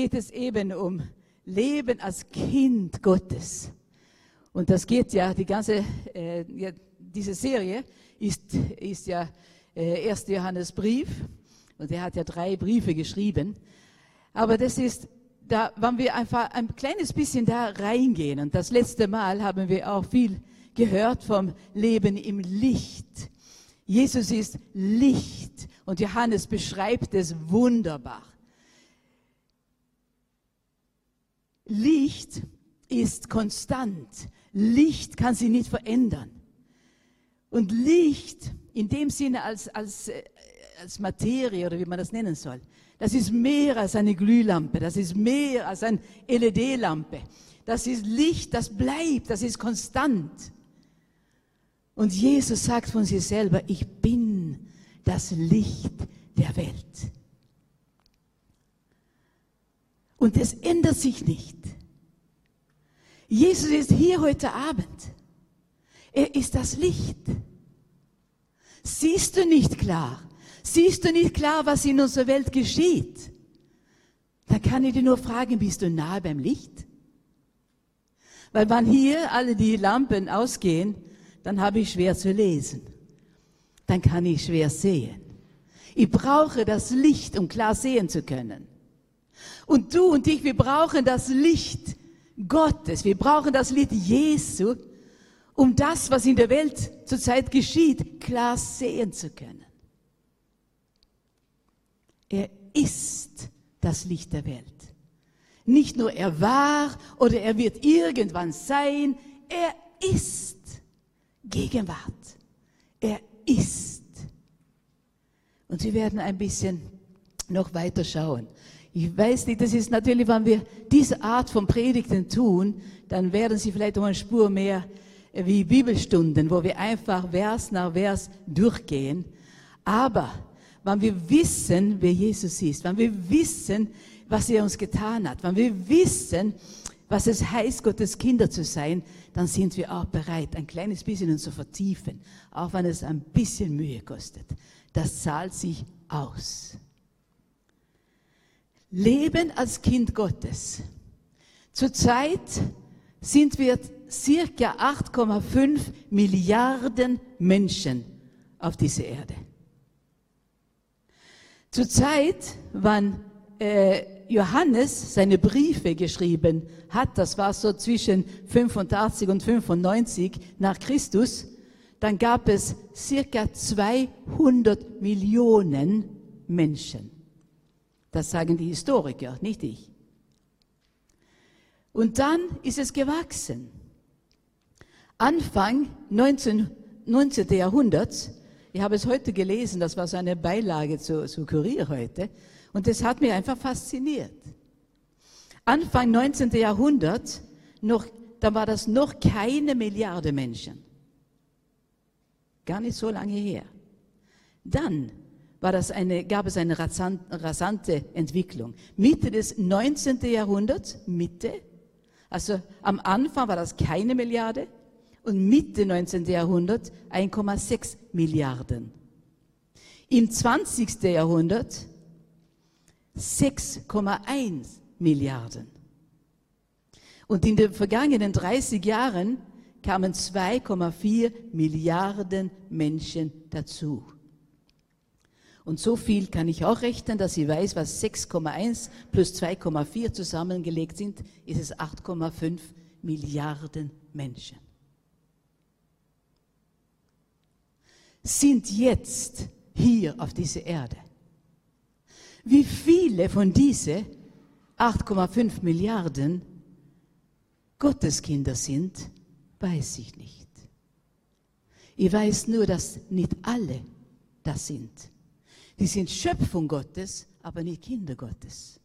geht es eben um Leben als Kind Gottes. Und das geht ja, die ganze, äh, ja, diese Serie ist, ist ja äh, 1. Johannesbrief und er hat ja drei Briefe geschrieben. Aber das ist, da wollen wir einfach ein kleines bisschen da reingehen. Und das letzte Mal haben wir auch viel gehört vom Leben im Licht. Jesus ist Licht und Johannes beschreibt es wunderbar. Licht ist konstant. Licht kann sich nicht verändern. Und Licht in dem Sinne als, als, äh, als Materie oder wie man das nennen soll, das ist mehr als eine Glühlampe, das ist mehr als eine LED-Lampe. Das ist Licht, das bleibt, das ist konstant. Und Jesus sagt von sich selber, ich bin das Licht der Welt. Und es ändert sich nicht. Jesus ist hier heute Abend. Er ist das Licht. Siehst du nicht klar? Siehst du nicht klar, was in unserer Welt geschieht? Dann kann ich dir nur fragen, bist du nahe beim Licht? Weil wenn hier alle die Lampen ausgehen, dann habe ich schwer zu lesen. Dann kann ich schwer sehen. Ich brauche das Licht, um klar sehen zu können. Und du und ich, wir brauchen das Licht Gottes. Wir brauchen das Licht Jesu, um das, was in der Welt zurzeit geschieht, klar sehen zu können. Er ist das Licht der Welt. Nicht nur er war oder er wird irgendwann sein, er ist. Gegenwart. Er ist. Und Sie werden ein bisschen noch weiter schauen. Ich weiß nicht, das ist natürlich, wenn wir diese Art von Predigten tun, dann werden Sie vielleicht um eine Spur mehr wie Bibelstunden, wo wir einfach Vers nach Vers durchgehen. Aber wenn wir wissen, wer Jesus ist, wenn wir wissen, was er uns getan hat, wenn wir wissen, was es heißt, Gottes Kinder zu sein, dann sind wir auch bereit, ein kleines bisschen uns zu vertiefen, auch wenn es ein bisschen Mühe kostet. Das zahlt sich aus. Leben als Kind Gottes. Zurzeit sind wir circa 8,5 Milliarden Menschen auf dieser Erde. Zurzeit, wann äh, Johannes seine Briefe geschrieben hat, das war so zwischen 85 und 95 nach Christus, dann gab es circa 200 Millionen Menschen. Das sagen die Historiker, nicht ich. Und dann ist es gewachsen. Anfang 19, 19. Jahrhunderts, ich habe es heute gelesen, das war so eine Beilage zu, zu Kurier heute, und das hat mich einfach fasziniert. Anfang 19. Jahrhundert, noch, da war das noch keine Milliarde Menschen. Gar nicht so lange her. Dann war das eine, gab es eine rasante Entwicklung. Mitte des 19. Jahrhunderts, Mitte, also am Anfang war das keine Milliarde und Mitte 19. Jahrhundert 1,6 Milliarden. Im 20. Jahrhundert 6,1 Milliarden. Und in den vergangenen 30 Jahren kamen 2,4 Milliarden Menschen dazu. Und so viel kann ich auch rechnen, dass ich weiß, was 6,1 plus 2,4 zusammengelegt sind, ist es 8,5 Milliarden Menschen. Sind jetzt hier auf dieser Erde. Wie viele von diesen 8,5 Milliarden Gotteskinder sind, weiß ich nicht. Ich weiß nur, dass nicht alle das sind. Die sind Schöpfung Gottes, aber nicht Kinder Gottes.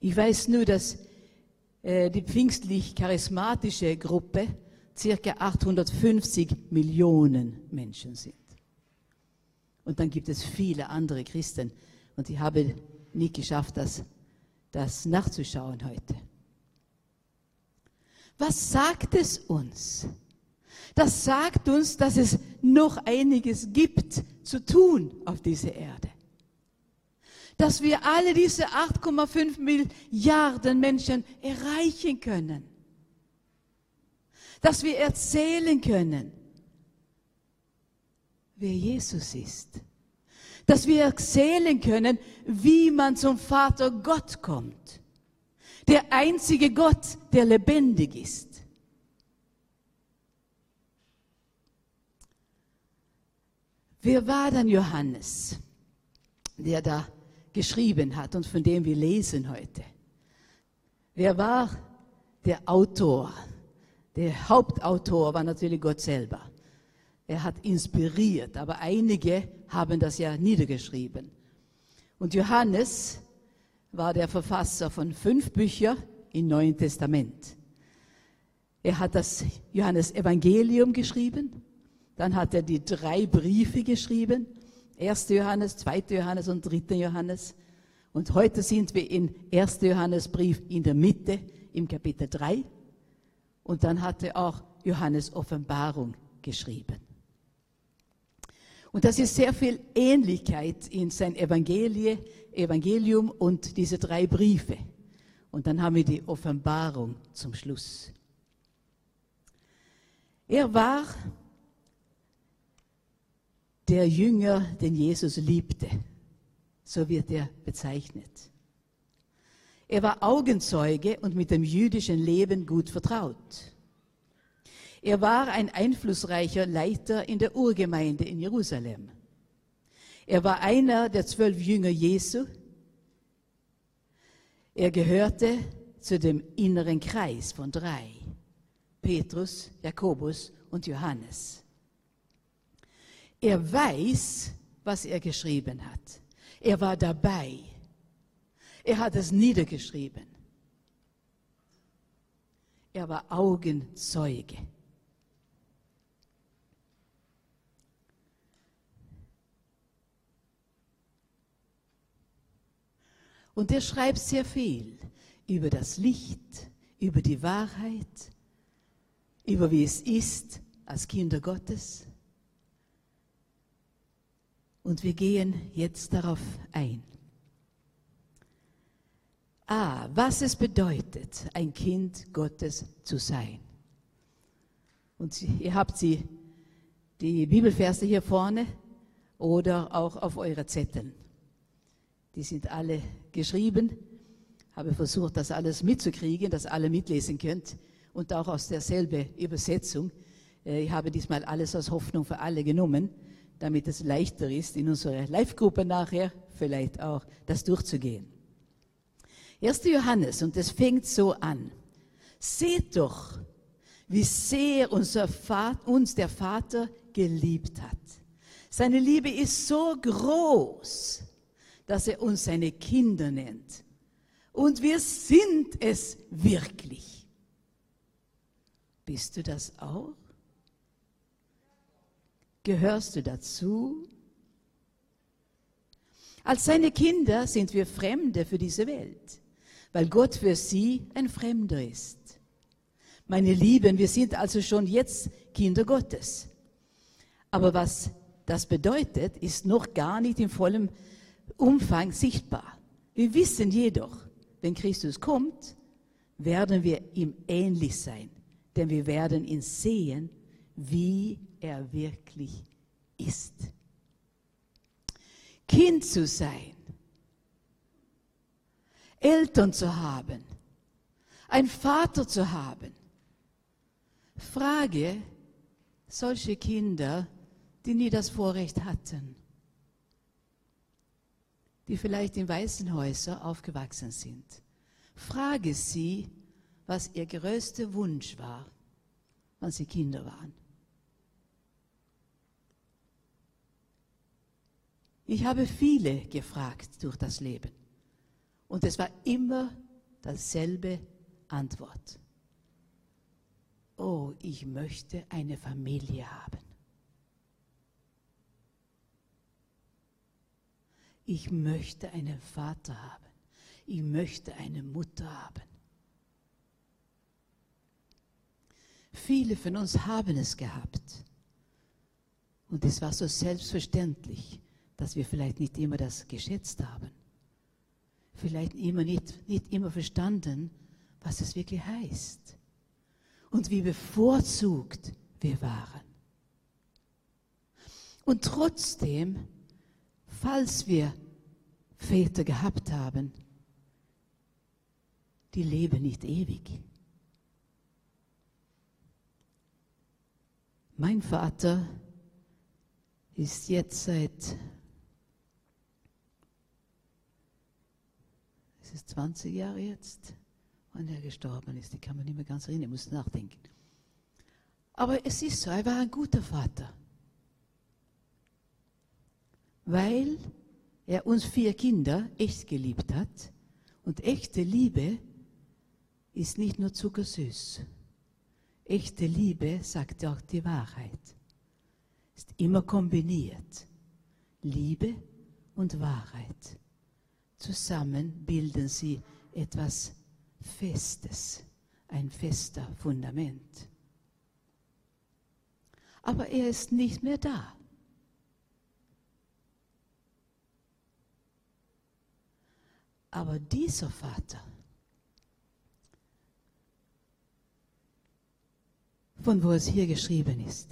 Ich weiß nur, dass äh, die pfingstlich-charismatische Gruppe circa 850 Millionen Menschen sind. Und dann gibt es viele andere Christen. Und ich habe nie geschafft, das, das nachzuschauen heute. Was sagt es uns? Das sagt uns, dass es noch einiges gibt zu tun auf dieser Erde. dass wir alle diese 8,5 Milliarden Menschen erreichen können. Dass wir erzählen können, wer Jesus ist. Dass wir erzählen können, wie man zum Vater Gott kommt. Der einzige Gott, der lebendig ist. Wer war dann Johannes, der da geschrieben hat und von dem wir lesen heute? Wer war der Autor? Der Hauptautor war natürlich Gott selber. Er hat inspiriert, aber einige haben das ja niedergeschrieben. Und Johannes war der Verfasser von fünf Büchern im Neuen Testament. Er hat das Johannes Evangelium geschrieben, dann hat er die drei Briefe geschrieben. 1. Johannes, 2. Johannes und 3. Johannes. Und heute sind wir in 1. Johannesbrief in der Mitte, im Kapitel 3. Und dann hat er auch Johannes Offenbarung geschrieben. Und das ist sehr viel Ähnlichkeit in sein Evangelie, Evangelium und diese drei Briefe. Und dann haben wir die Offenbarung zum Schluss. Er war der Jünger, den Jesus liebte. So wird er bezeichnet. Er war Augenzeuge und mit dem jüdischen Leben gut vertraut. Er war ein einflussreicher Leiter in der Urgemeinde in Jerusalem. Er war einer der zwölf Jünger Jesu. Er gehörte zu dem inneren Kreis von drei. Petrus, Jakobus und Johannes. Er weiß, was er geschrieben hat. Er war dabei. Er hat es niedergeschrieben. Er war Augenzeuge. Und er schreibt sehr viel über das Licht, über die Wahrheit, über wie es ist als Kinder Gottes. Und wir gehen jetzt darauf ein. Ah, was es bedeutet, ein Kind Gottes zu sein. Und ihr habt sie, die Bibelverse hier vorne oder auch auf eure Zetteln. Die sind alle geschrieben. Habe versucht, das alles mitzukriegen, dass alle mitlesen könnt und auch aus derselben Übersetzung. Äh, ich habe diesmal alles aus Hoffnung für alle genommen damit es leichter ist, in unserer Live-Gruppe nachher vielleicht auch das durchzugehen. 1. Johannes, und es fängt so an. Seht doch, wie sehr unser Vater, uns der Vater geliebt hat. Seine Liebe ist so groß, dass er uns seine Kinder nennt. Und wir sind es wirklich. Bist du das auch? Gehörst du dazu? Als seine Kinder sind wir Fremde für diese Welt, weil Gott für sie ein Fremder ist. Meine Lieben, wir sind also schon jetzt Kinder Gottes. Aber was das bedeutet, ist noch gar nicht in vollem Umfang sichtbar. Wir wissen jedoch, wenn Christus kommt, werden wir ihm ähnlich sein, denn wir werden ihn sehen, wie er wirklich ist. Kind zu sein, Eltern zu haben, ein Vater zu haben. Frage solche Kinder, die nie das Vorrecht hatten, die vielleicht in Waisenhäusern aufgewachsen sind. Frage sie, was ihr größter Wunsch war, als sie Kinder waren. Ich habe viele gefragt durch das Leben. Und es war immer dasselbe Antwort. Oh, ich möchte eine Familie haben. Ich möchte einen Vater haben. Ich möchte eine Mutter haben. Viele von uns haben es gehabt. Und es war so selbstverständlich dass wir vielleicht nicht immer das geschätzt haben. vielleicht immer nicht, nicht immer verstanden, was es wirklich heißt und wie bevorzugt wir waren. Und trotzdem, falls wir Väter gehabt haben, die leben nicht ewig. Mein Vater ist jetzt seit es ist 20 Jahre jetzt, wann er gestorben ist. Die kann man nicht mehr ganz erinnern, ich muss nachdenken. Aber es ist so, er war ein guter Vater. Weil er uns vier Kinder echt geliebt hat. Und echte Liebe ist nicht nur zuckersüß. Echte Liebe sagt auch die Wahrheit. Ist immer kombiniert. Liebe und Wahrheit. Zusammen bilden sie etwas Festes, ein fester Fundament. Aber er ist nicht mehr da. Aber dieser Vater, von wo es hier geschrieben ist,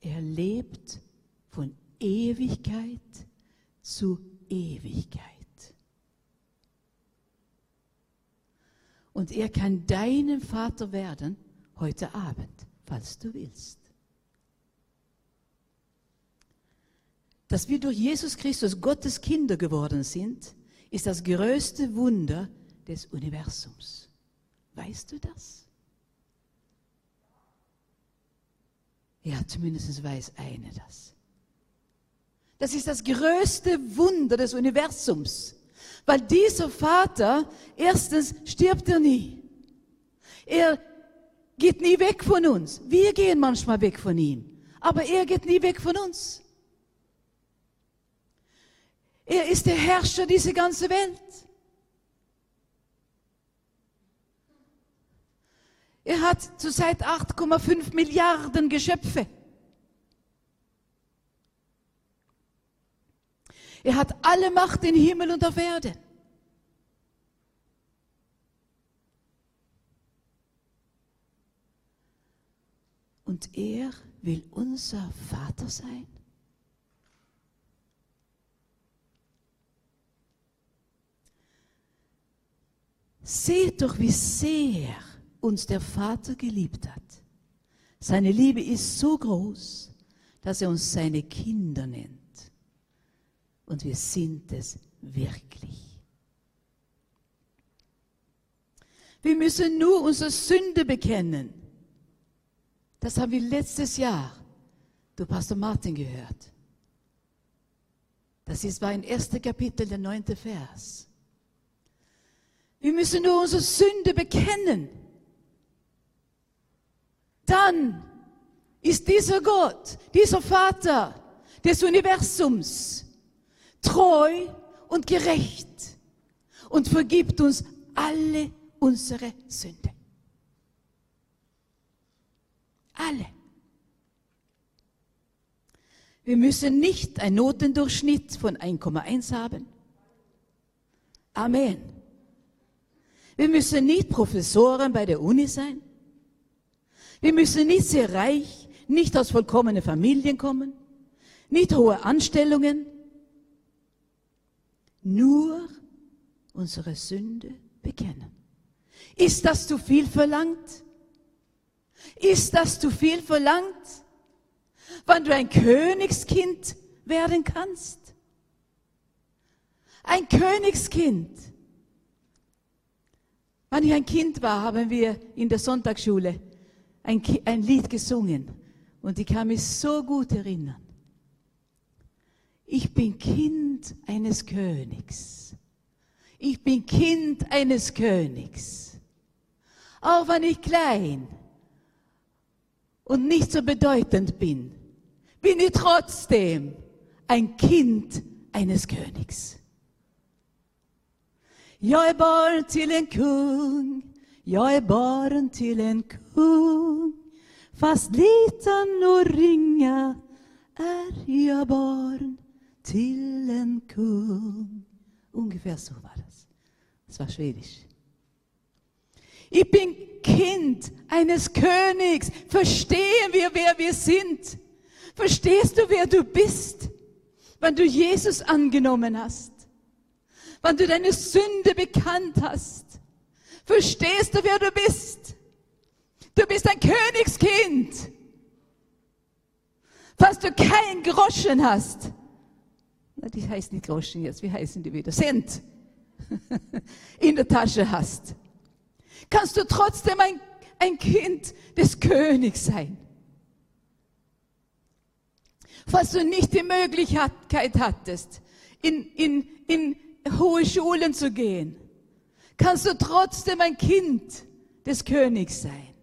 er lebt von Ewigkeit zu Ewigkeit. Und er kann deinem Vater werden heute Abend, falls du willst. Dass wir durch Jesus Christus Gottes Kinder geworden sind, ist das größte Wunder des Universums. Weißt du das? Ja, zumindest weiß eine das. Das ist das größte Wunder des Universums. Weil dieser Vater, erstens stirbt er nie. Er geht nie weg von uns. Wir gehen manchmal weg von ihm. Aber er geht nie weg von uns. Er ist der Herrscher dieser ganzen Welt. Er hat zurzeit 8,5 Milliarden Geschöpfe. Er hat alle Macht in Himmel und auf Erde. Und er will unser Vater sein. Seht doch, wie sehr uns der Vater geliebt hat. Seine Liebe ist so groß, dass er uns seine Kinder nennt. Und wir sind es wirklich. Wir müssen nur unsere Sünde bekennen. Das haben wir letztes Jahr durch Pastor Martin gehört. Das ist, war im ersten Kapitel, der neunte Vers. Wir müssen nur unsere Sünde bekennen. Dann ist dieser Gott, dieser Vater des Universums treu und gerecht und vergibt uns alle unsere Sünde. Alle. Wir müssen nicht einen Notendurchschnitt von 1,1 haben. Amen. Wir müssen nicht Professoren bei der Uni sein. Wir müssen nicht sehr reich, nicht aus vollkommenen Familien kommen, nicht hohe Anstellungen. Nur unsere Sünde bekennen. Ist das zu viel verlangt? Ist das zu viel verlangt? Wann du ein Königskind werden kannst? Ein Königskind. Als ich ein Kind war, haben wir in der Sonntagsschule ein, ein Lied gesungen. Und ich kann mich so gut erinnern. Ich bin Kind eines Königs. Ich bin Kind eines Königs. Auch wenn ich klein und nicht so bedeutend bin, bin ich trotzdem ein Kind eines Königs. Jag är barn till en kung, jag är barn till en kung. Fast liten och ringa är jag barn till en kung. Ungefär so war das. Das war Schwedisch. Ich bin Kind eines Königs. Verstehen wir, wer wir sind? Verstehst du, wer du bist, wenn du Jesus angenommen hast? Wenn du deine Sünde bekannt hast? Verstehst du, wer du bist? Du bist ein Königskind. Falls du kein Groschen hast, na, die heißt nicht Groschen jetzt, wie heißen die wieder? Cent in der Tasche hast, kannst du trotzdem ein, ein Kind des Königs sein. Falls du nicht die Möglichkeit hattest, in, in, in hohe Schulen zu gehen, kannst du trotzdem ein Kind des Königs sein.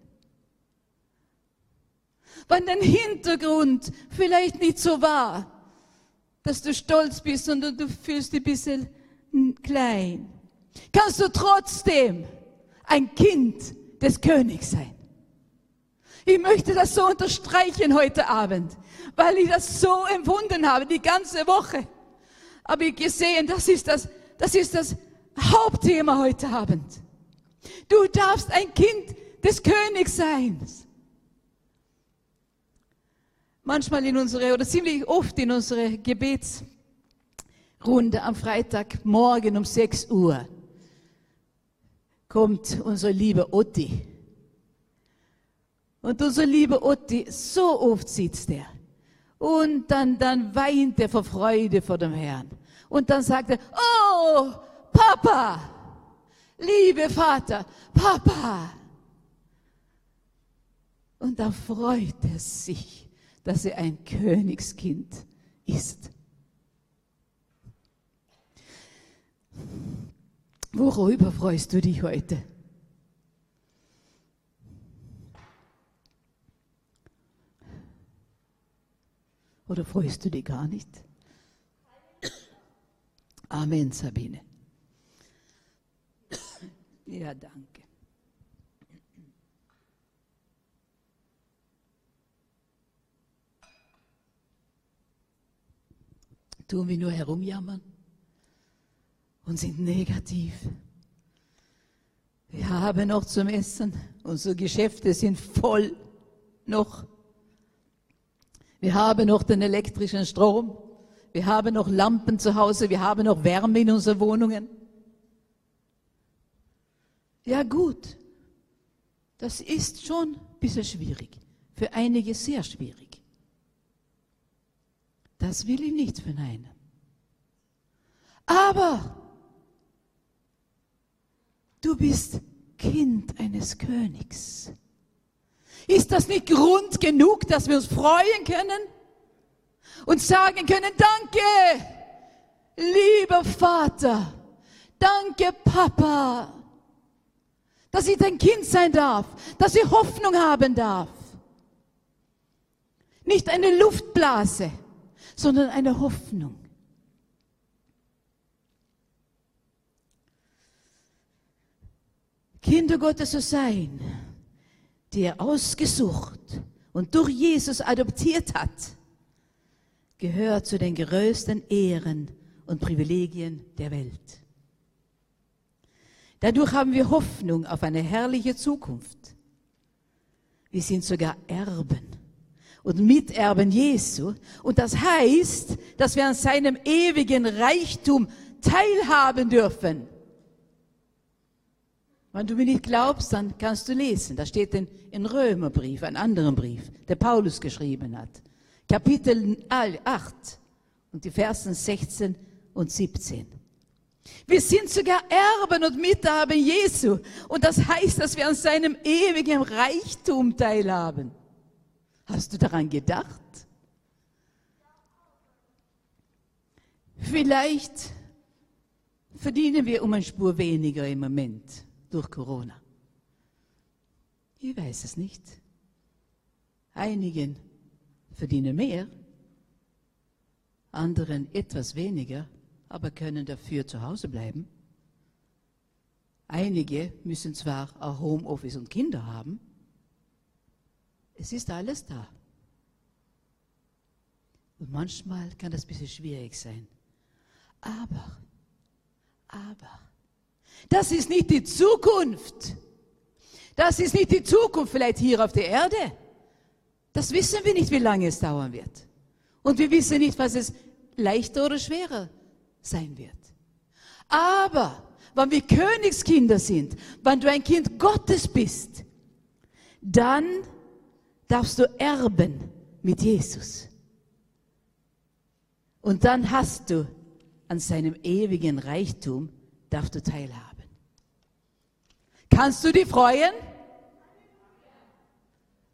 Wenn dein Hintergrund vielleicht nicht so war, dass du stolz bist, sondern du fühlst dich ein bisschen klein, kannst du trotzdem ein Kind des Königs sein. Ich möchte das so unterstreichen heute Abend, weil ich das so empfunden habe, die ganze Woche. Habe ich gesehen, das ist das, das ist das Hauptthema heute Abend. Du darfst ein Kind des Königs sein. Manchmal in unsere, oder ziemlich oft in unsere Gebetsrunde am Freitagmorgen um 6 Uhr kommt unser lieber Otti. Und unser lieber Otti, so oft sitzt er. Und dann, dann weint er vor Freude vor dem Herrn. Und dann sagt er, oh, Papa, liebe Vater, Papa. Und dann freut er sich, dass er ein Königskind ist. Worüber freust du dich heute? Oder freust du dich gar nicht? Amen, Sabine. Ja, danke. Tun wir nur herumjammern? und sind negativ. Wir haben noch zum Essen, unsere Geschäfte sind voll noch. Wir haben noch den elektrischen Strom, wir haben noch Lampen zu Hause, wir haben noch Wärme in unseren Wohnungen. Ja gut, das ist schon ein bisschen schwierig, für einige sehr schwierig. Das will ich nicht verneinen. Aber Du bist Kind eines Königs. Ist das nicht Grund genug, dass wir uns freuen können und sagen können, danke, lieber Vater, danke, Papa, dass ich dein Kind sein darf, dass ich Hoffnung haben darf. Nicht eine Luftblase, sondern eine Hoffnung. Kinder Gottes zu sein, die er ausgesucht und durch Jesus adoptiert hat, gehört zu den größten Ehren und Privilegien der Welt. Dadurch haben wir Hoffnung auf eine herrliche Zukunft. Wir sind sogar Erben und Miterben Jesu. Und das heißt, dass wir an seinem ewigen Reichtum teilhaben dürfen. Wenn du mir nicht glaubst, dann kannst du lesen. Da steht in, in Römerbrief, ein anderen Brief, der Paulus geschrieben hat. Kapitel 8 und die Versen 16 und 17. Wir sind sogar Erben und Miterben Jesu. Und das heißt, dass wir an seinem ewigen Reichtum teilhaben. Hast du daran gedacht? Vielleicht verdienen wir um eine Spur weniger im Moment durch Corona? Ich weiß es nicht. Einigen verdienen mehr, anderen etwas weniger, aber können dafür zu Hause bleiben. Einige müssen zwar auch Homeoffice und Kinder haben, es ist alles da. Und manchmal kann das ein bisschen schwierig sein. Aber, aber, Das ist nicht die Zukunft. Das ist nicht die Zukunft vielleicht hier auf der Erde. Das wissen wir nicht, wie lange es dauern wird. Und wir wissen nicht, was es leichter oder schwerer sein wird. Aber wenn wir Königskinder sind, wenn du ein Kind Gottes bist, dann darfst du erben mit Jesus. Und dann hast du an seinem ewigen Reichtum, darfst du teilhaben. Kannst du dich freuen?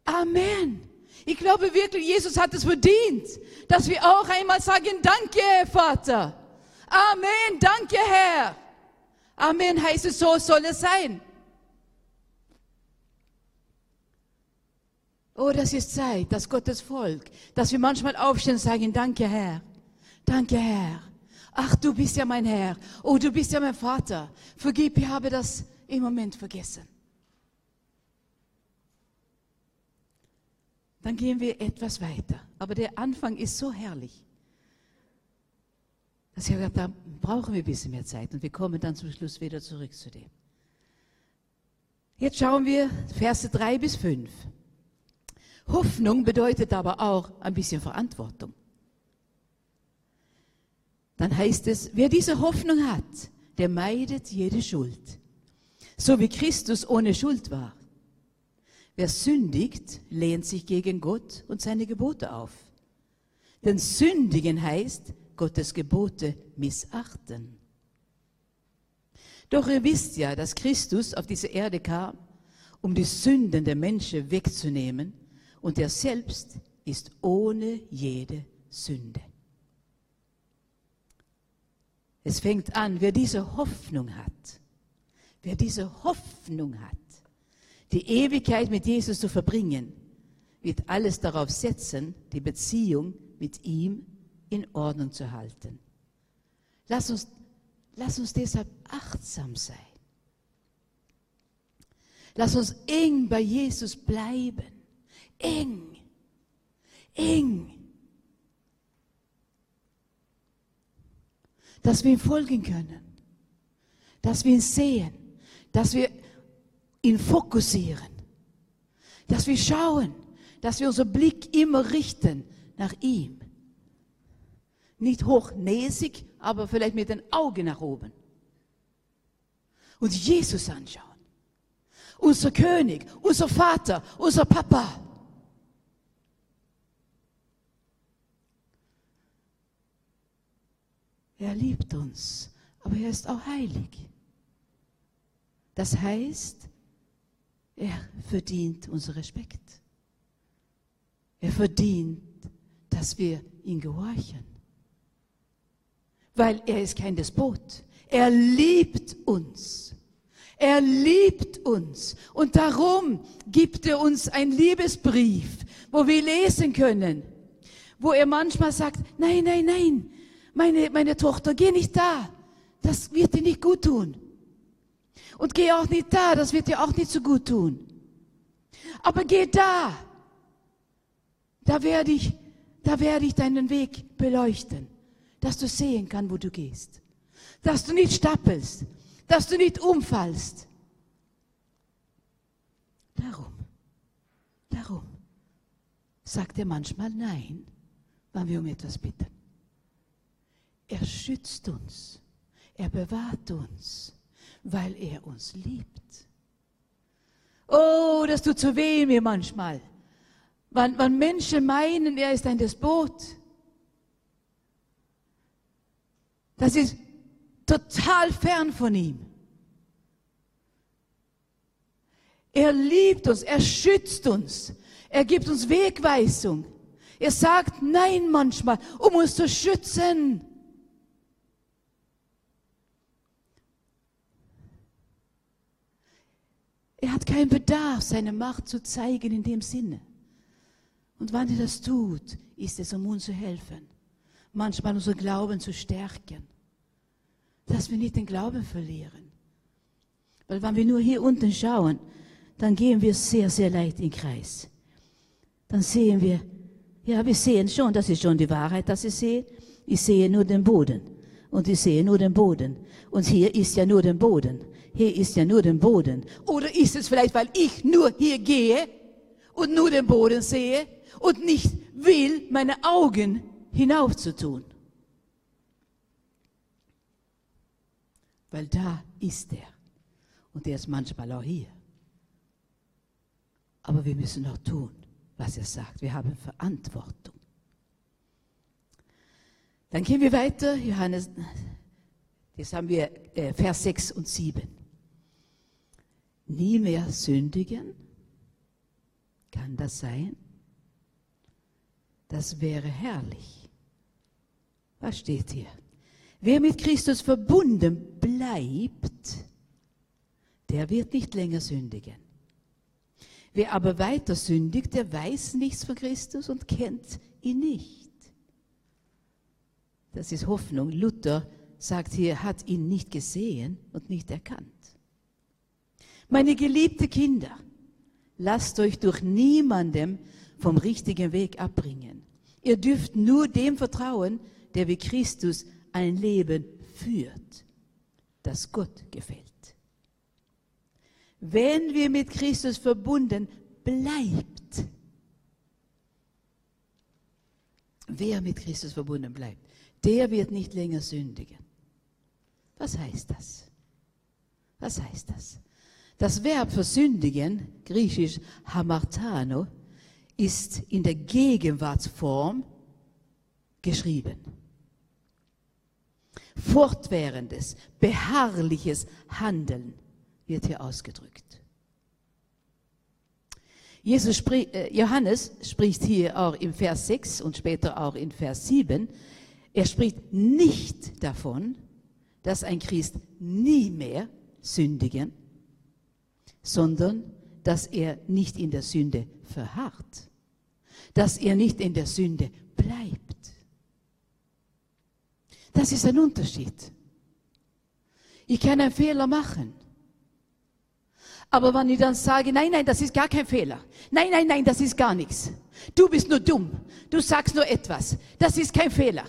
Amen. Ich glaube wirklich, Jesus hat es verdient, dass wir auch einmal sagen, danke, Vater. Amen, danke, Herr. Amen heißt es, so soll es sein. Oh, das ist Zeit, dass Gottes Volk, dass wir manchmal aufstehen und sagen, danke, Herr. Danke, Herr. Ach, du bist ja mein Herr. Oh, du bist ja mein Vater. Vergib, ich habe das im Moment vergessen. Dann gehen wir etwas weiter. Aber der Anfang ist so herrlich. Dass ich habe, da brauchen wir ein bisschen mehr Zeit und wir kommen dann zum Schluss wieder zurück zu dem. Jetzt schauen wir Verse 3 bis 5. Hoffnung bedeutet aber auch ein bisschen Verantwortung. Dann heißt es, wer diese Hoffnung hat, der meidet jede Schuld so wie Christus ohne Schuld war. Wer sündigt, lehnt sich gegen Gott und seine Gebote auf. Denn sündigen heißt Gottes Gebote missachten. Doch ihr wisst ja, dass Christus auf diese Erde kam, um die Sünden der Menschen wegzunehmen, und er selbst ist ohne jede Sünde. Es fängt an, wer diese Hoffnung hat, Wer diese Hoffnung hat, die Ewigkeit mit Jesus zu verbringen, wird alles darauf setzen, die Beziehung mit ihm in Ordnung zu halten. Lass uns, lass uns deshalb achtsam sein. Lass uns eng bei Jesus bleiben. Eng. Eng. Dass wir ihm folgen können. Dass wir ihn sehen dass wir ihn fokussieren, dass wir schauen, dass wir unseren Blick immer richten nach ihm. Nicht hochnäsig, aber vielleicht mit den Augen nach oben. Und Jesus anschauen. Unser König, unser Vater, unser Papa. Er liebt uns, aber er ist auch heilig. Das heißt, er verdient unseren Respekt. Er verdient, dass wir ihn gehorchen. Weil er ist kein Despot. Er liebt uns. Er liebt uns. Und darum gibt er uns einen Liebesbrief, wo wir lesen können, wo er manchmal sagt, nein, nein, nein, meine, meine Tochter, geh nicht da. Das wird dir nicht gut tun. Und geh auch nicht da, das wird dir auch nicht so gut tun. Aber geh da. Da werde ich, da werde ich deinen Weg beleuchten, dass du sehen kannst, wo du gehst. Dass du nicht stappelst, dass du nicht umfallst. Darum, darum sagt er manchmal Nein, wenn wir um etwas bitten. Er schützt uns, er bewahrt uns weil er uns liebt. Oh, das tut so weh mir manchmal. Wenn, wenn Menschen meinen, er ist ein Despot. Das ist total fern von ihm. Er liebt uns, er schützt uns, er gibt uns Wegweisung. Er sagt Nein manchmal, um uns zu schützen. Er hat keinen Bedarf, seine Macht zu zeigen in dem Sinne. Und wann er das tut, ist es, um uns zu helfen. Manchmal unser Glauben zu stärken. Dass wir nicht den Glauben verlieren. Weil wenn wir nur hier unten schauen, dann gehen wir sehr, sehr leicht in den Kreis. Dann sehen wir, ja, wir sehen schon, das ist schon die Wahrheit, dass ich sehe. Ich sehe nur den Boden. Und ich sehe nur den Boden. Und hier ist ja nur den Boden. Hier ist ja nur der Boden. Oder ist es vielleicht, weil ich nur hier gehe und nur den Boden sehe und nicht will, meine Augen hinauf zu tun? Weil da ist er. Und er ist manchmal auch hier. Aber wir müssen auch tun, was er sagt. Wir haben Verantwortung. Dann gehen wir weiter, Johannes, das haben wir äh, Vers 6 und 7. Nie mehr sündigen, kann das sein? Das wäre herrlich. Was steht hier? Wer mit Christus verbunden bleibt, der wird nicht länger sündigen. Wer aber weiter sündigt, der weiß nichts von Christus und kennt ihn nicht. Das ist Hoffnung. Luther sagt hier, hat ihn nicht gesehen und nicht erkannt. Meine geliebten Kinder, lasst euch durch niemandem vom richtigen Weg abbringen. Ihr dürft nur dem vertrauen, der wie Christus ein Leben führt, das Gott gefällt. Wenn wir mit Christus verbunden bleibt, wer mit Christus verbunden bleibt, der wird nicht länger sündigen. Was heißt das? Was heißt das? Das Verb für sündigen, griechisch hamartano, ist in der Gegenwartsform geschrieben. Fortwährendes, beharrliches Handeln wird hier ausgedrückt. Jesus sprich, äh, Johannes spricht hier auch im Vers 6 und später auch in Vers 7 er spricht nicht davon, dass ein Christ nie mehr sündigen, sondern dass er nicht in der Sünde verharrt, dass er nicht in der Sünde bleibt. Das ist ein Unterschied. Ich kann einen Fehler machen. Aber wenn ich dann sage, nein, nein, das ist gar kein Fehler. Nein, nein, nein, das ist gar nichts. Du bist nur dumm. Du sagst nur etwas. Das ist kein Fehler.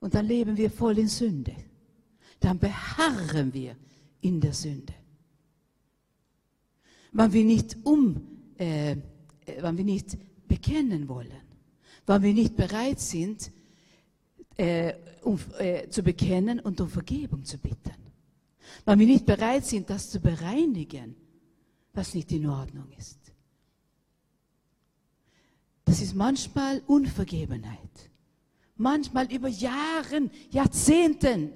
Und dann leben wir voll in Sünde. Dann beharren wir in der Sünde. Wenn wir nicht um, äh, wenn wir nicht bekennen wollen, wenn wir nicht bereit sind, äh, um, äh, zu bekennen und um Vergebung zu bitten. Wenn wir nicht bereit sind, das zu bereinigen, was nicht in Ordnung ist. Das ist manchmal Unvergebenheit manchmal über Jahren, Jahrzehnten.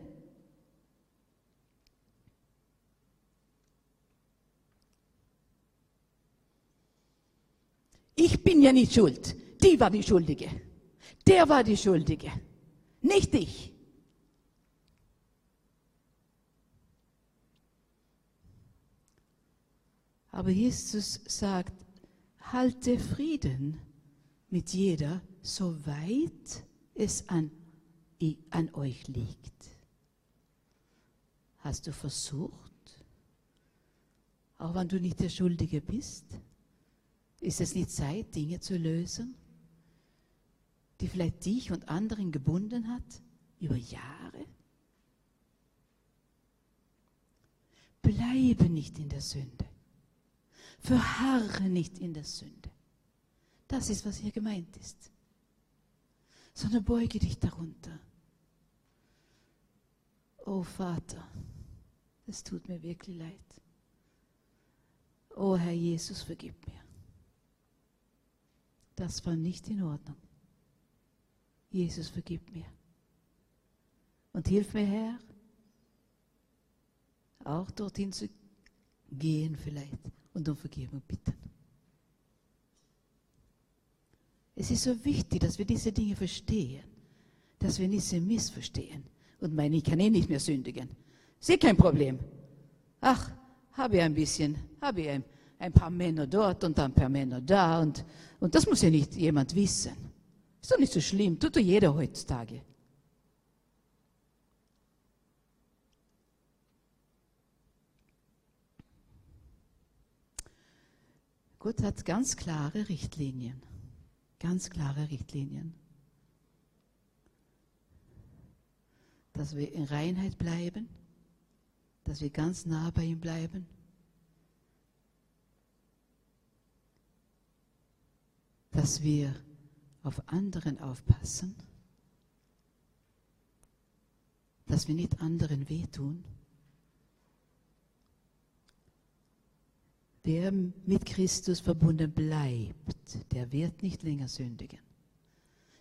Ich bin ja nicht schuld. Die war die Schuldige. Der war die Schuldige. Nicht ich. Aber Jesus sagt, halte Frieden mit jeder, soweit es an, an euch liegt. Hast du versucht, auch wenn du nicht der Schuldige bist, ist es nicht Zeit, Dinge zu lösen, die vielleicht dich und anderen gebunden hat über Jahre? Bleibe nicht in der Sünde. Verharre nicht in der Sünde. Das ist, was hier gemeint ist sondern beuge dich darunter. Oh Vater, es tut mir wirklich leid. Oh Herr Jesus, vergib mir. Das war nicht in Ordnung. Jesus, vergib mir. Und hilf mir, Herr, auch dorthin zu gehen vielleicht und um Vergebung bitten. Es ist so wichtig, dass wir diese Dinge verstehen, dass wir nicht sie missverstehen und meinen, ich kann eh nicht mehr sündigen. Ist kein Problem. Ach, habe ich ein bisschen, habe ich ein, ein paar Männer dort und ein paar Männer da und, und das muss ja nicht jemand wissen. Ist doch nicht so schlimm, tut doch jeder heutzutage. Gott hat ganz klare Richtlinien. Ganz klare Richtlinien. Dass wir in Reinheit bleiben, dass wir ganz nah bei ihm bleiben? Dass wir auf anderen aufpassen? Dass wir nicht anderen wehtun? Wer mit Christus verbunden bleibt, der wird nicht länger sündigen.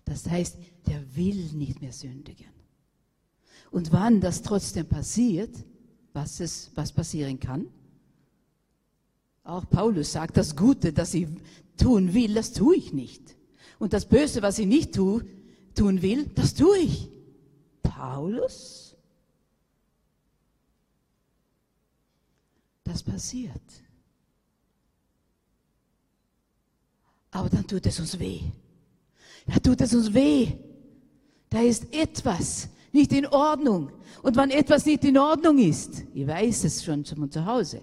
Das heißt, der will nicht mehr sündigen. Und wann das trotzdem passiert, was, es, was passieren kann, auch Paulus sagt, das Gute, das ich tun will, das tue ich nicht. Und das Böse, was ich nicht tue, tun will, das tue ich. Paulus? Das passiert. Aber dann tut es uns weh. Da tut es uns weh. Da ist etwas nicht in Ordnung. Und wenn etwas nicht in Ordnung ist, ich weiß es schon von zu Hause,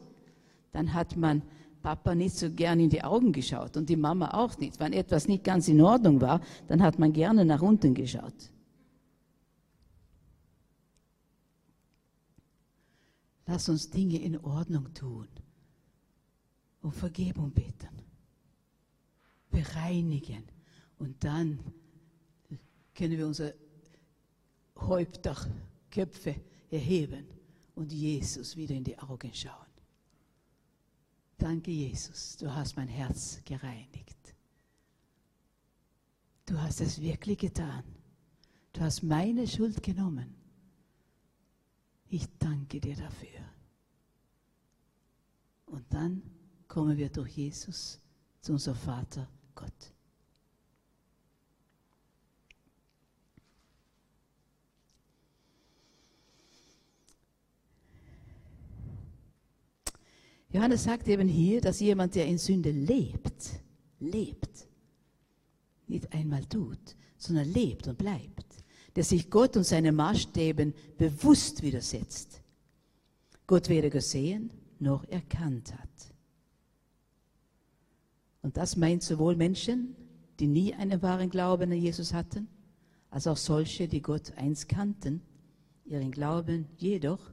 dann hat man Papa nicht so gern in die Augen geschaut und die Mama auch nicht. Wenn etwas nicht ganz in Ordnung war, dann hat man gerne nach unten geschaut. Lass uns Dinge in Ordnung tun und Vergebung beten bereinigen. Und dann können wir unsere Häupter, Köpfe erheben und Jesus wieder in die Augen schauen. Danke, Jesus, du hast mein Herz gereinigt. Du hast es wirklich getan. Du hast meine Schuld genommen. Ich danke dir dafür. Und dann kommen wir durch Jesus zu unserem Vater Gott. Johannes sagt eben hier, dass jemand, der in Sünde lebt, lebt, nicht einmal tut, sondern lebt und bleibt, der sich Gott und seinen Maßstäben bewusst widersetzt, Gott weder gesehen noch erkannt hat. Und das meint sowohl Menschen, die nie einen wahren Glauben an Jesus hatten, als auch solche, die Gott einst kannten, ihren Glauben jedoch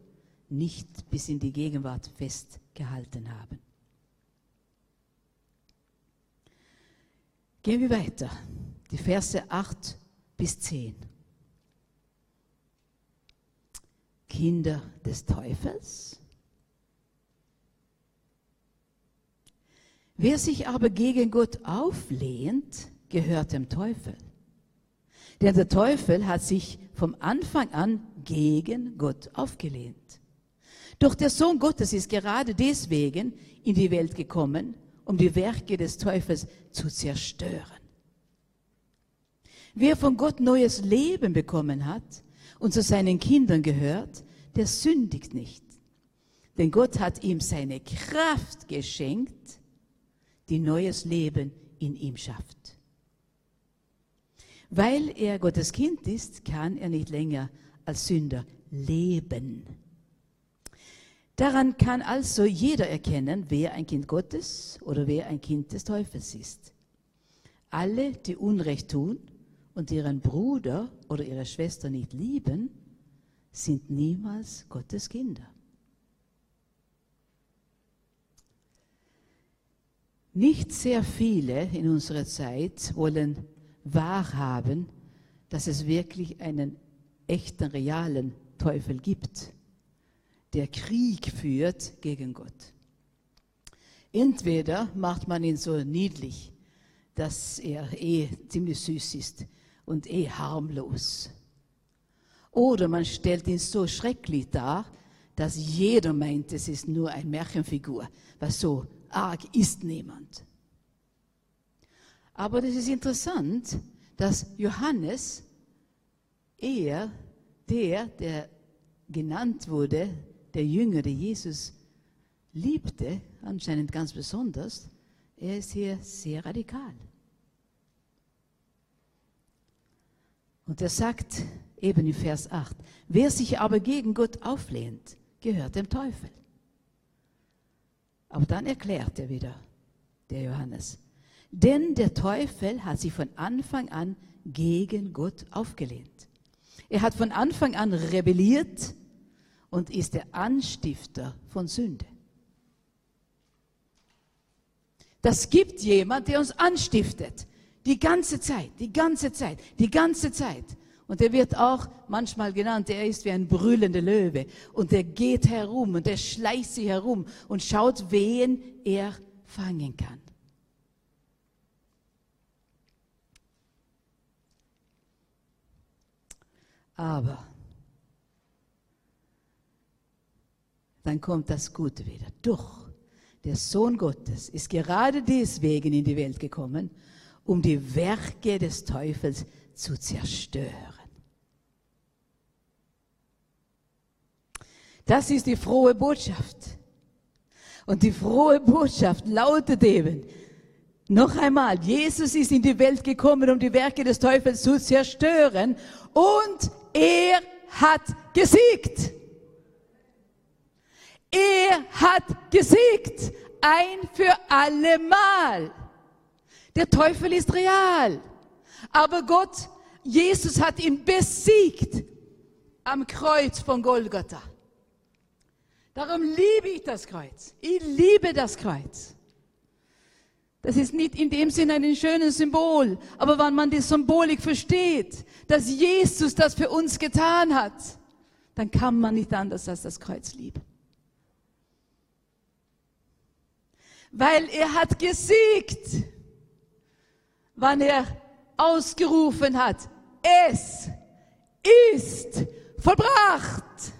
nicht bis in die Gegenwart festgehalten haben. Gehen wir weiter. Die Verse 8 bis 10. Kinder des Teufels, Wer sich aber gegen Gott auflehnt, gehört dem Teufel. Denn der Teufel hat sich vom Anfang an gegen Gott aufgelehnt. Doch der Sohn Gottes ist gerade deswegen in die Welt gekommen, um die Werke des Teufels zu zerstören. Wer von Gott neues Leben bekommen hat und zu seinen Kindern gehört, der sündigt nicht. Denn Gott hat ihm seine Kraft geschenkt, die neues Leben in ihm schafft. Weil er Gottes Kind ist, kann er nicht länger als Sünder leben. Daran kann also jeder erkennen, wer ein Kind Gottes oder wer ein Kind des Teufels ist. Alle, die Unrecht tun und ihren Bruder oder ihre Schwester nicht lieben, sind niemals Gottes Kinder. Nicht sehr viele in unserer Zeit wollen wahrhaben, dass es wirklich einen echten, realen Teufel gibt, der Krieg führt gegen Gott. Entweder macht man ihn so niedlich, dass er eh ziemlich süß ist und eh harmlos. Oder man stellt ihn so schrecklich dar, dass jeder meint, es ist nur eine Märchenfigur, was so arg ist niemand. Aber das ist interessant, dass Johannes eher der, der genannt wurde, der Jünger, der Jesus liebte, anscheinend ganz besonders, er ist hier sehr radikal. Und er sagt eben in Vers 8, wer sich aber gegen Gott auflehnt, gehört dem Teufel. Aber dann erklärt er wieder, der Johannes, denn der Teufel hat sich von Anfang an gegen Gott aufgelehnt. Er hat von Anfang an rebelliert und ist der Anstifter von Sünde. Das gibt jemand, der uns anstiftet. Die ganze Zeit, die ganze Zeit, die ganze Zeit. Und er wird auch manchmal genannt, er ist wie ein brüllender Löwe. Und er geht herum und er schleicht sich herum und schaut, wen er fangen kann. Aber dann kommt das Gute wieder. Doch der Sohn Gottes ist gerade deswegen in die Welt gekommen, um die Werke des Teufels zu zerstören. Das ist die frohe Botschaft. Und die frohe Botschaft lautet eben, noch einmal, Jesus ist in die Welt gekommen, um die Werke des Teufels zu zerstören und er hat gesiegt. Er hat gesiegt. Ein für alle Mal. Der Teufel ist real. Aber Gott, Jesus hat ihn besiegt am Kreuz von Golgatha. Darum liebe ich das Kreuz. Ich liebe das Kreuz. Das ist nicht in dem Sinne ein schönes Symbol, aber wenn man die Symbolik versteht, dass Jesus das für uns getan hat, dann kann man nicht anders als das Kreuz lieben. Weil er hat gesiegt, wann er ausgerufen hat, es ist vollbracht.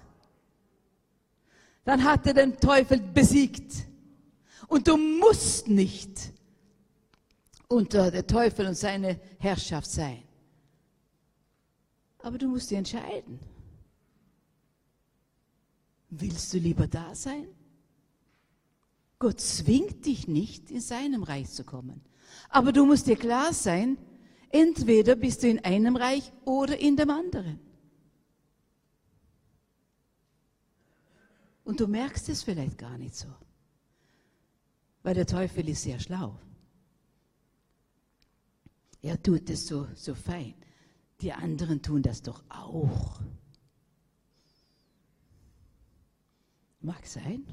Dann hat er den Teufel besiegt. Und du musst nicht unter der Teufel und seine Herrschaft sein. Aber du musst dich entscheiden. Willst du lieber da sein? Gott zwingt dich nicht, in seinem Reich zu kommen. Aber du musst dir klar sein, entweder bist du in einem Reich oder in dem anderen. Und du merkst es vielleicht gar nicht so. Weil der Teufel ist sehr schlau. Er tut es so, so fein. Die anderen tun das doch auch. Mag sein,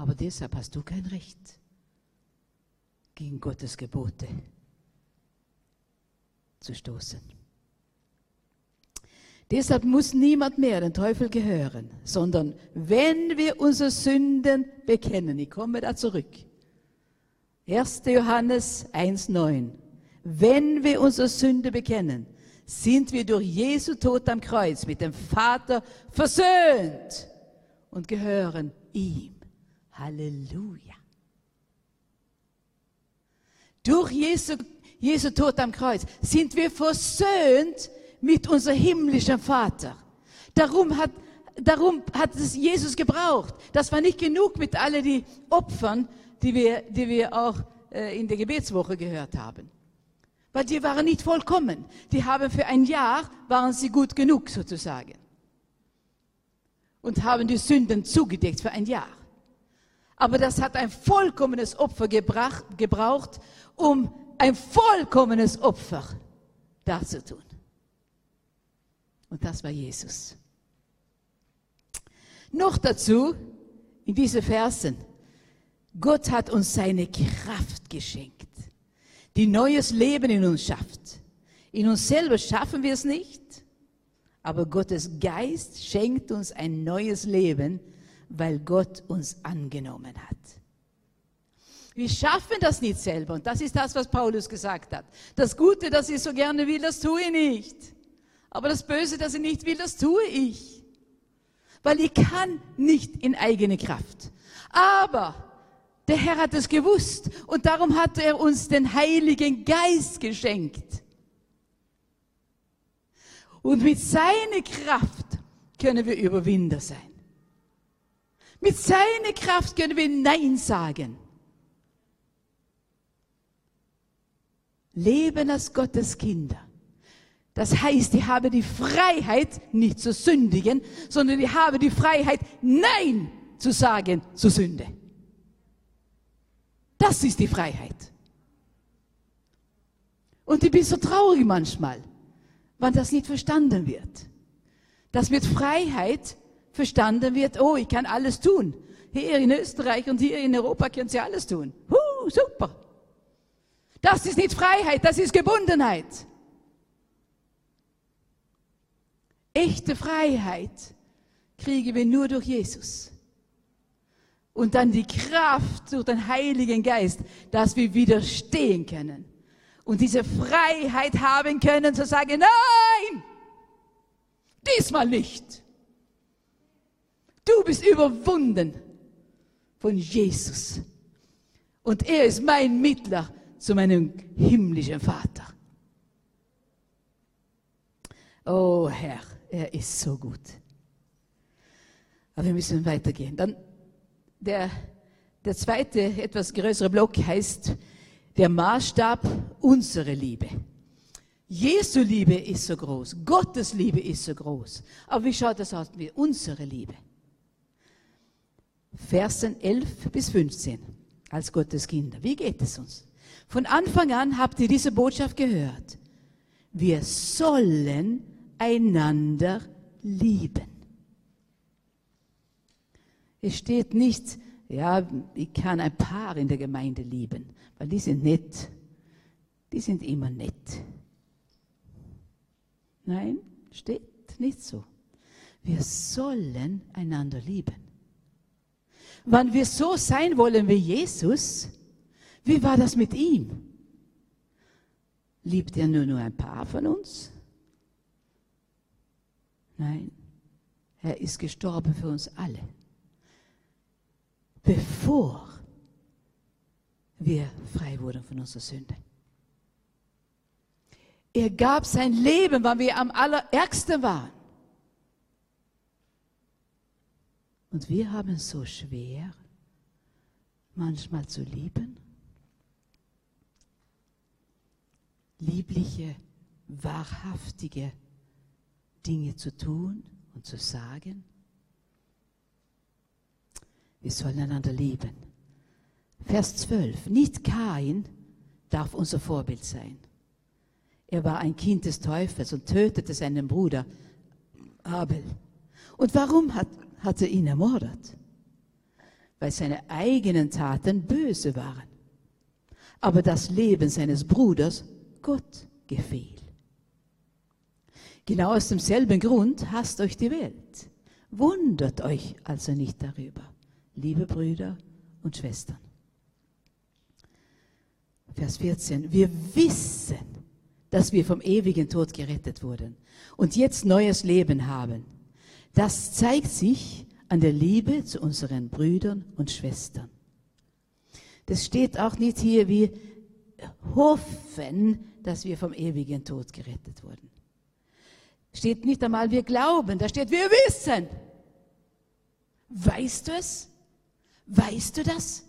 aber deshalb hast du kein Recht gegen Gottes Gebote zu stoßen. Deshalb muss niemand mehr den Teufel gehören, sondern wenn wir unsere Sünden bekennen, ich komme da zurück, 1. Johannes 1.9. Wenn wir unsere Sünde bekennen, sind wir durch Jesu Tod am Kreuz mit dem Vater versöhnt und gehören ihm. Halleluja. Durch Jesu, Jesu Tod am Kreuz sind wir versöhnt mit unserem himmlischen Vater. Darum hat, darum hat es Jesus gebraucht. Das war nicht genug mit all den Opfern, die wir, die wir auch äh, in der Gebetswoche gehört haben. Weil die waren nicht vollkommen. Die haben für ein Jahr, waren sie gut genug sozusagen. Und haben die Sünden zugedeckt für ein Jahr. Aber das hat ein vollkommenes Opfer gebracht, gebraucht, um ein vollkommenes Opfer darzutun. Und das war Jesus. Noch dazu, in diese Versen, Gott hat uns seine Kraft geschenkt, die neues Leben in uns schafft. In uns selber schaffen wir es nicht, aber Gottes Geist schenkt uns ein neues Leben, weil Gott uns angenommen hat. Wir schaffen das nicht selber und das ist das, was Paulus gesagt hat. Das Gute, das ich so gerne will, das tue ich nicht. Aber das Böse, das ich nicht will, das tue ich. Weil ich kann nicht in eigene Kraft. Aber der Herr hat es gewusst und darum hat er uns den Heiligen Geist geschenkt. Und mit seiner Kraft können wir Überwinder sein. Mit seiner Kraft können wir Nein sagen. Leben als Gottes Kinder. Das heißt, ich habe die Freiheit, nicht zu sündigen, sondern ich habe die Freiheit, Nein zu sagen zur Sünde. Das ist die Freiheit. Und ich bin so traurig manchmal, wenn das nicht verstanden wird. Dass mit Freiheit verstanden wird, oh, ich kann alles tun. Hier in Österreich und hier in Europa können sie alles tun. Huh, super. Das ist nicht Freiheit, das ist Gebundenheit. Echte Freiheit kriegen wir nur durch Jesus. Und dann die Kraft durch den Heiligen Geist, dass wir widerstehen können. Und diese Freiheit haben können zu sagen, nein, diesmal nicht. Du bist überwunden von Jesus. Und er ist mein Mittler zu meinem himmlischen Vater. Oh Herr, er ist so gut. Aber wir müssen weitergehen. Dann der, der zweite, etwas größere Block heißt der Maßstab unserer Liebe. Jesu Liebe ist so groß, Gottes Liebe ist so groß. Aber wie schaut das aus mit unserer Liebe? Versen 11 bis 15 als Gottes Kinder. Wie geht es uns? Von Anfang an habt ihr diese Botschaft gehört. Wir sollen einander lieben. Es steht nicht, ja, ich kann ein Paar in der Gemeinde lieben, weil die sind nett. Die sind immer nett. Nein, steht nicht so. Wir sollen einander lieben. Wenn wir so sein wollen wie Jesus, wie war das mit ihm? Liebt er nur, nur ein paar von uns? Nein, er ist gestorben für uns alle bevor wir frei wurden von unserer Sünde. Er gab sein Leben, weil wir am allerärgsten waren. Und wir haben es so schwer, manchmal zu lieben. Liebliche, wahrhaftige Dinge zu tun und zu sagen. Wir sollen einander lieben. Vers 12. Nicht Kain darf unser Vorbild sein. Er war ein Kind des Teufels und tötete seinen Bruder Abel. Und warum hat, hat er ihn ermordet? Weil seine eigenen Taten böse waren. Aber das Leben seines Bruders Gott gefiel. Genau aus demselben Grund hasst euch die Welt. Wundert euch also nicht darüber liebe Brüder und Schwestern. Vers 14. Wir wissen, dass wir vom ewigen Tod gerettet wurden und jetzt neues Leben haben. Das zeigt sich an der Liebe zu unseren Brüdern und Schwestern. Das steht auch nicht hier, wir hoffen, dass wir vom ewigen Tod gerettet wurden. Steht nicht einmal, wir glauben, da steht, wir wissen. Weißt du es? Weißt du das?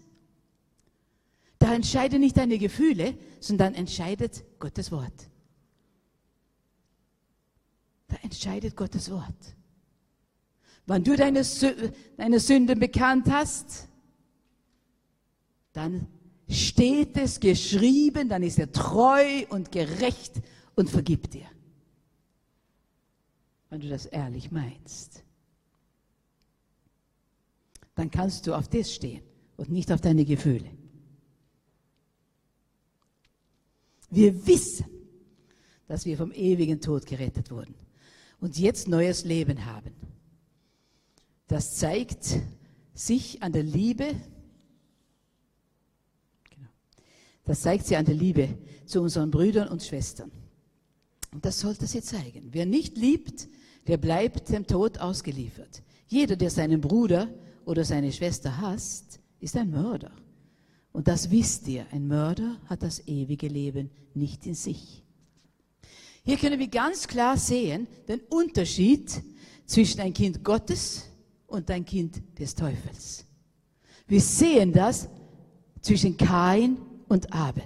Da entscheiden nicht deine Gefühle, sondern entscheidet Gottes Wort. Da entscheidet Gottes Wort. Wenn du deine, deine Sünden bekannt hast, dann steht es geschrieben, dann ist er treu und gerecht und vergibt dir. Wenn du das ehrlich meinst dann kannst du auf das stehen und nicht auf deine Gefühle. Wir wissen, dass wir vom ewigen Tod gerettet wurden und jetzt neues Leben haben. Das zeigt sich an der Liebe, genau. das zeigt sie an der Liebe zu unseren Brüdern und Schwestern. Und das sollte sie zeigen. Wer nicht liebt, der bleibt dem Tod ausgeliefert. Jeder, der seinen Bruder oder seine Schwester hasst, ist ein Mörder. Und das wisst ihr, ein Mörder hat das ewige Leben nicht in sich. Hier können wir ganz klar sehen den Unterschied zwischen ein Kind Gottes und ein Kind des Teufels. Wir sehen das zwischen Kain und Abel.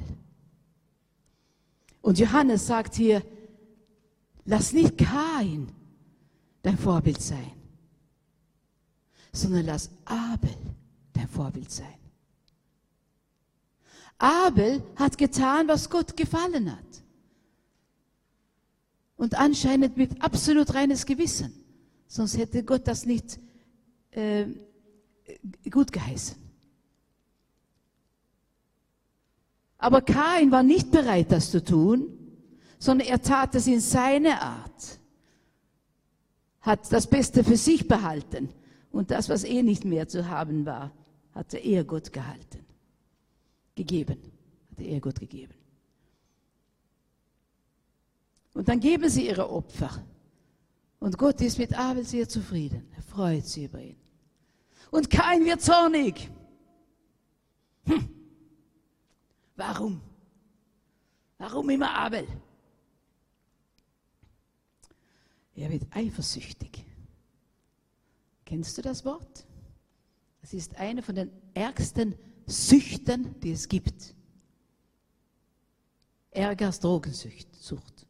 Und Johannes sagt hier, lass nicht Kain dein Vorbild sein sondern lass Abel dein Vorbild sein. Abel hat getan, was Gott gefallen hat. Und anscheinend mit absolut reines Gewissen. sonst hätte Gott das nicht äh, gut geheißen. Aber Kain war nicht bereit, das zu tun, sondern er tat es in seiner Art, hat das Beste für sich behalten und das, was eh nicht mehr zu haben war, hatte er Gott gehalten, gegeben, hatte er Gott gegeben. Und dann geben sie ihre Opfer. Und Gott ist mit Abel sehr zufrieden. Er freut sich über ihn. Und kein wird zornig. Hm. Warum? Warum immer Abel? Er wird eifersüchtig. Kennst du das Wort? Es ist eine von den ärgsten Süchten, die es gibt. Ärger als Drogensucht,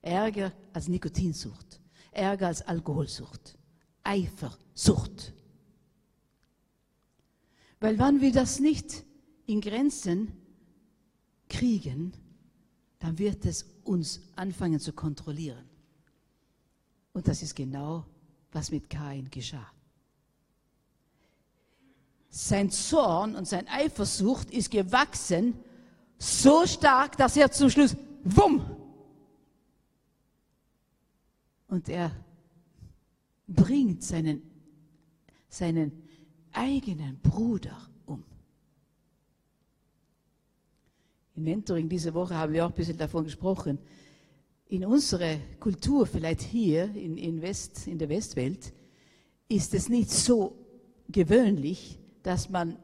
Ärger als Nikotinsucht, Ärger als Alkoholsucht, Eifersucht. Weil wenn wir das nicht in Grenzen kriegen, dann wird es uns anfangen zu kontrollieren. Und das ist genau, was mit Kain geschah. Sein Zorn und sein Eifersucht ist gewachsen so stark, dass er zum Schluss, wumm, und er bringt seinen, seinen eigenen Bruder um. Im Mentoring diese Woche haben wir auch ein bisschen davon gesprochen. In unserer Kultur, vielleicht hier in, in, West, in der Westwelt, ist es nicht so gewöhnlich, dass man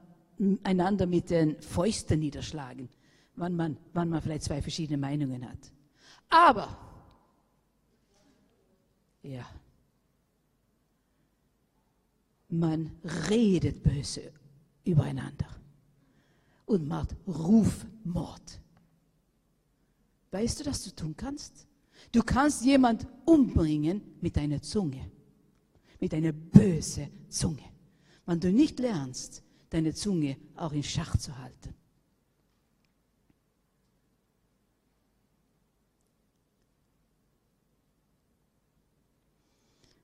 einander mit den Fäusten niederschlagen, wann man, wann man vielleicht zwei verschiedene Meinungen hat. Aber ja. Man redet böse übereinander und macht Rufmord. Weißt du, was du tun kannst? Du kannst jemand umbringen mit deiner Zunge, mit einer bösen Zunge. Wenn du nicht lernst, deine Zunge auch in Schach zu halten.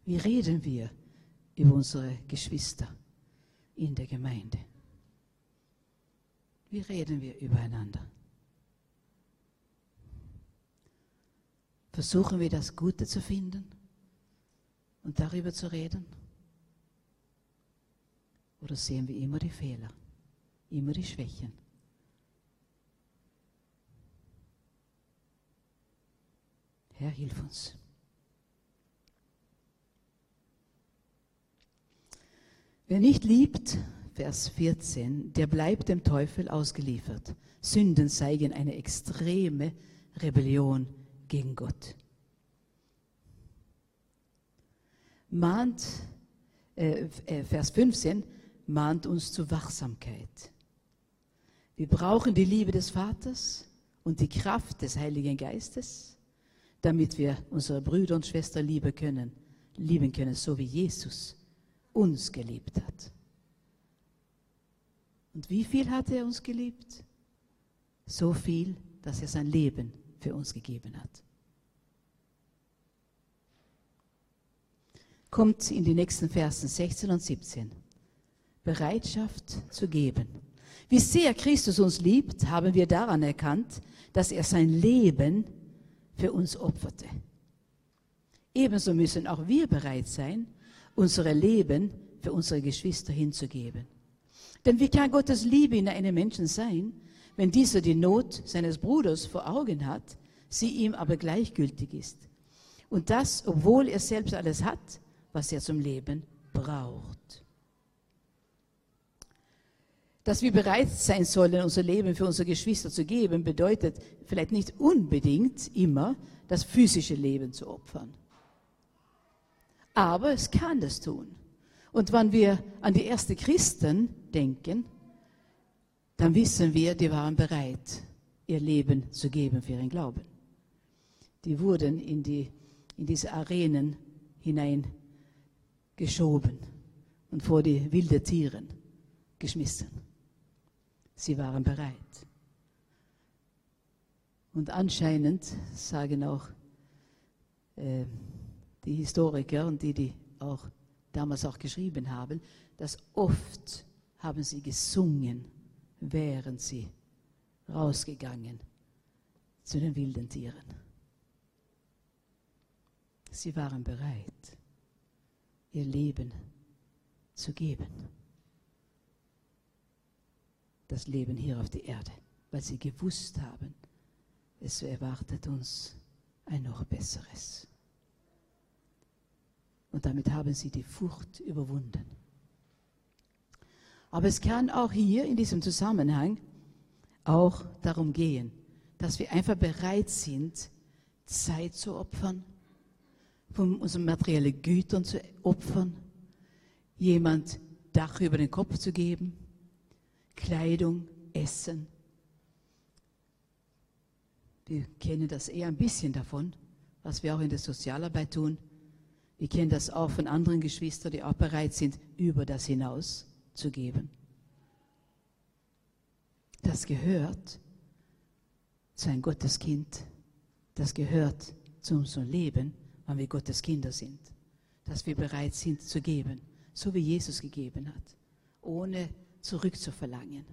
Wie reden wir über unsere Geschwister in der Gemeinde? Wie reden wir übereinander? Versuchen wir das Gute zu finden und darüber zu reden? Oder sehen wir immer die Fehler, immer die Schwächen? Herr, hilf uns. Wer nicht liebt, Vers 14, der bleibt dem Teufel ausgeliefert. Sünden zeigen eine extreme Rebellion gegen Gott. Mahnt, äh, äh Vers 15, mahnt uns zur Wachsamkeit. Wir brauchen die Liebe des Vaters und die Kraft des Heiligen Geistes, damit wir unsere Brüder und Schwestern lieben können, lieben können, so wie Jesus uns geliebt hat. Und wie viel hat er uns geliebt? So viel, dass er sein Leben für uns gegeben hat. Kommt in die nächsten Versen 16 und 17. Bereitschaft zu geben. Wie sehr Christus uns liebt, haben wir daran erkannt, dass er sein Leben für uns opferte. Ebenso müssen auch wir bereit sein, unsere Leben für unsere Geschwister hinzugeben. Denn wie kann Gottes Liebe in einem Menschen sein, wenn dieser die Not seines Bruders vor Augen hat, sie ihm aber gleichgültig ist? Und das, obwohl er selbst alles hat, was er zum Leben braucht. Dass wir bereit sein sollen, unser Leben für unsere Geschwister zu geben, bedeutet vielleicht nicht unbedingt immer, das physische Leben zu opfern. Aber es kann das tun. Und wenn wir an die ersten Christen denken, dann wissen wir, die waren bereit, ihr Leben zu geben für ihren Glauben. Die wurden in, die, in diese Arenen hineingeschoben und vor die wilden Tieren geschmissen. Sie waren bereit. Und anscheinend sagen auch äh, die Historiker und die, die auch damals auch geschrieben haben, dass oft haben sie gesungen, während sie rausgegangen zu den wilden Tieren. Sie waren bereit, ihr Leben zu geben. Das Leben hier auf der Erde, weil sie gewusst haben, es erwartet uns ein noch besseres. Und damit haben sie die Furcht überwunden. Aber es kann auch hier in diesem Zusammenhang auch darum gehen, dass wir einfach bereit sind, Zeit zu opfern, von unseren materiellen Gütern zu opfern, jemand Dach über den Kopf zu geben, Kleidung, Essen. Wir kennen das eher ein bisschen davon, was wir auch in der Sozialarbeit tun. Wir kennen das auch von anderen Geschwistern, die auch bereit sind, über das hinaus zu geben. Das gehört zu einem Gotteskind. Das gehört zu unserem Leben, wenn wir Gottes Kinder sind. Dass wir bereit sind zu geben, so wie Jesus gegeben hat, ohne zurückzuverlangen,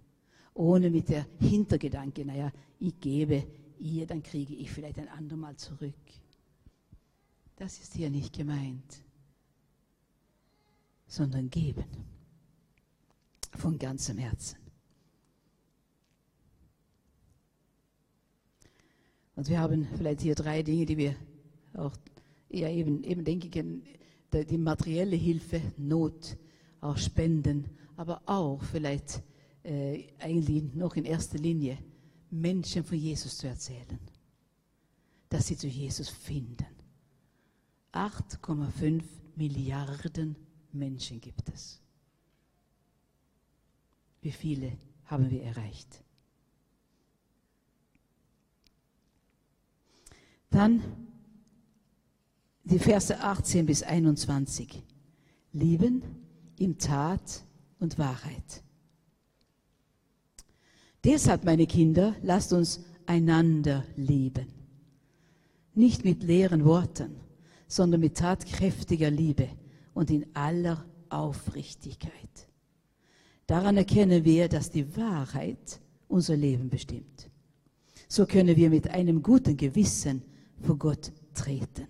ohne mit der Hintergedanke, naja, ich gebe ihr, dann kriege ich vielleicht ein andermal zurück. Das ist hier nicht gemeint, sondern geben von ganzem Herzen. Und wir haben vielleicht hier drei Dinge, die wir auch eher eben, eben denken, die materielle Hilfe, Not, auch Spenden, aber auch vielleicht äh, eigentlich noch in erster Linie Menschen von Jesus zu erzählen, dass sie zu Jesus finden. 8,5 Milliarden Menschen gibt es. Wie viele haben wir erreicht? Dann die Verse 18 bis 21. Lieben in Tat und Wahrheit. Deshalb, meine Kinder, lasst uns einander lieben. Nicht mit leeren Worten, sondern mit tatkräftiger Liebe und in aller Aufrichtigkeit. Daran erkennen wir, dass die Wahrheit unser Leben bestimmt. So können wir mit einem guten Gewissen vor Gott treten.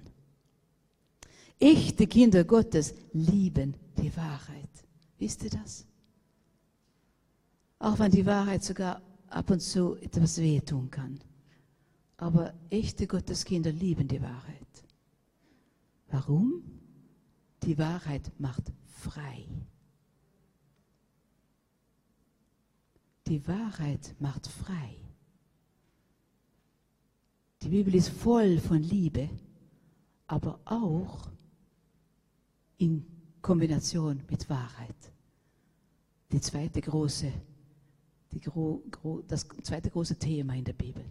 Echte Kinder Gottes lieben die Wahrheit. Wisst ihr das? Auch wenn die Wahrheit sogar ab und zu etwas wehtun kann. Aber echte Gotteskinder lieben die Wahrheit. Warum? Die Wahrheit macht frei. Die Wahrheit macht frei. Die Bibel ist voll von Liebe, aber auch in Kombination mit Wahrheit. Die zweite große, die gro, gro, das zweite große Thema in der Bibel.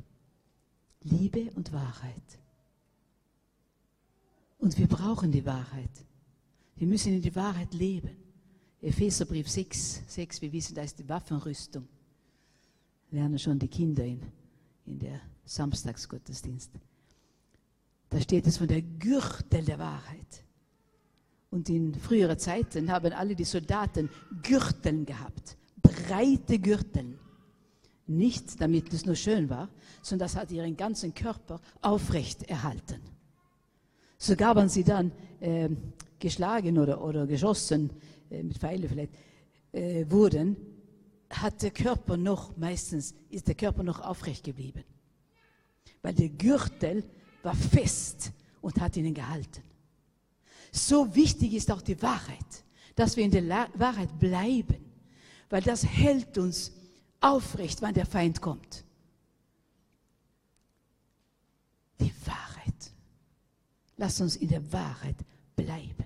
Liebe und Wahrheit. Und wir brauchen die Wahrheit. Wir müssen in die Wahrheit leben. Epheserbrief 6, 6, wir wissen, da ist die Waffenrüstung. Lernen schon die Kinder in, in der Samstagsgottesdienst. Da steht es von der Gürtel der Wahrheit. Und in früheren Zeiten haben alle die Soldaten Gürteln gehabt, breite Gürteln. Nicht damit es nur schön war, sondern das hat ihren ganzen Körper aufrecht erhalten. Sogar wenn sie dann äh, geschlagen oder, oder geschossen, äh, mit Pfeilen vielleicht, äh, wurden, hat der Körper noch, meistens ist der Körper noch aufrecht geblieben. Weil der Gürtel war fest und hat ihnen gehalten. So wichtig ist auch die Wahrheit, dass wir in der La Wahrheit bleiben, weil das hält uns aufrecht, wann der Feind kommt. Die Wahrheit. Lass uns in der Wahrheit bleiben.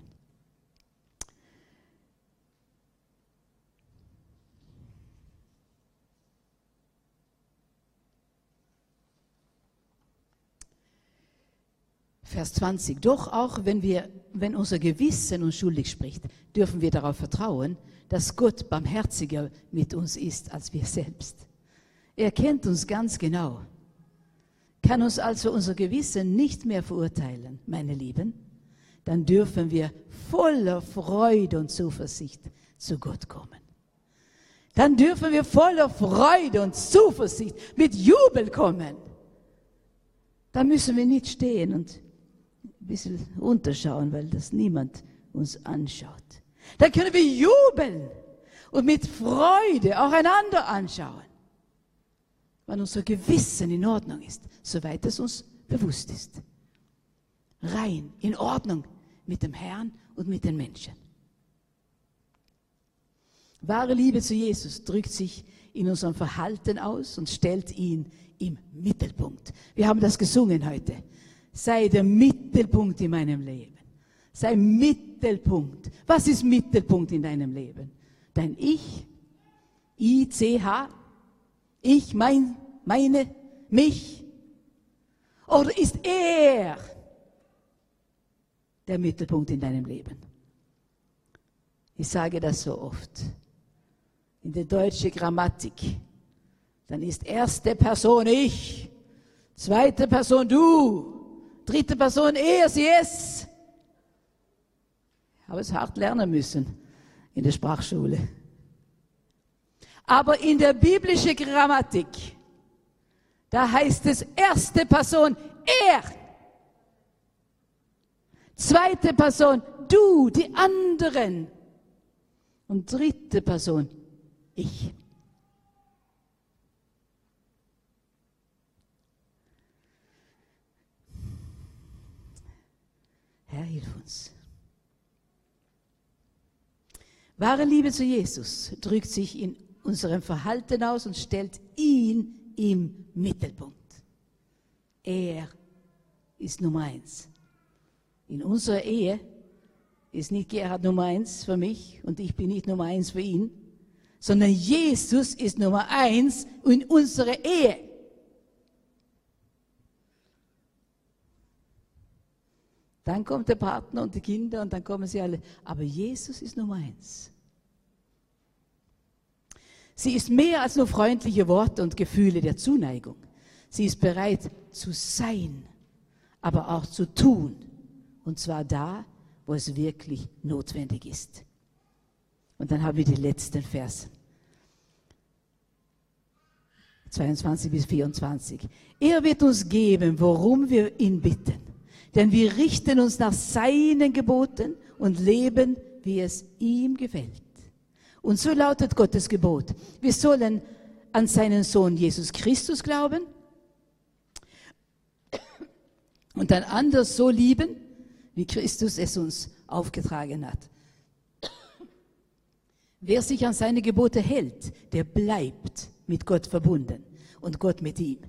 Vers 20. Doch auch wenn wir, wenn unser Gewissen uns schuldig spricht, dürfen wir darauf vertrauen, dass Gott barmherziger mit uns ist als wir selbst. Er kennt uns ganz genau, kann uns also unser Gewissen nicht mehr verurteilen, meine Lieben, dann dürfen wir voller Freude und Zuversicht zu Gott kommen. Dann dürfen wir voller Freude und Zuversicht mit Jubel kommen. Da müssen wir nicht stehen und ein bisschen runterschauen, weil das niemand uns anschaut. Da können wir jubeln und mit Freude auch einander anschauen, wenn unser Gewissen in Ordnung ist, soweit es uns bewusst ist. Rein, in Ordnung mit dem Herrn und mit den Menschen. Wahre Liebe zu Jesus drückt sich in unserem Verhalten aus und stellt ihn im Mittelpunkt. Wir haben das gesungen heute. Sei der Mittelpunkt in meinem Leben. Sei Mittelpunkt. Was ist Mittelpunkt in deinem Leben? Dein Ich? I-C-H? Ich, mein, meine, mich? Oder ist er der Mittelpunkt in deinem Leben? Ich sage das so oft. In der deutschen Grammatik. Dann ist erste Person ich, zweite Person du, dritte Person er, sie, es. Ich habe es hart lernen müssen in der Sprachschule. Aber in der biblischen Grammatik, da heißt es erste Person er. Zweite Person du, die anderen. Und dritte Person ich. Herr, hilf uns. Wahre Liebe zu Jesus drückt sich in unserem Verhalten aus und stellt ihn im Mittelpunkt. Er ist Nummer eins. In unserer Ehe ist nicht Gerhard Nummer eins für mich und ich bin nicht Nummer eins für ihn, sondern Jesus ist Nummer eins in unserer Ehe. Dann kommt der Partner und die Kinder und dann kommen sie alle. Aber Jesus ist Nummer eins. Sie ist mehr als nur freundliche Worte und Gefühle der Zuneigung. Sie ist bereit zu sein, aber auch zu tun. Und zwar da, wo es wirklich notwendig ist. Und dann haben wir die letzten Versen. 22 bis 24. Er wird uns geben, worum wir ihn bitten denn wir richten uns nach seinen Geboten und leben, wie es ihm gefällt. Und so lautet Gottes Gebot. Wir sollen an seinen Sohn Jesus Christus glauben und dann anders so lieben, wie Christus es uns aufgetragen hat. Wer sich an seine Gebote hält, der bleibt mit Gott verbunden und Gott mit ihm.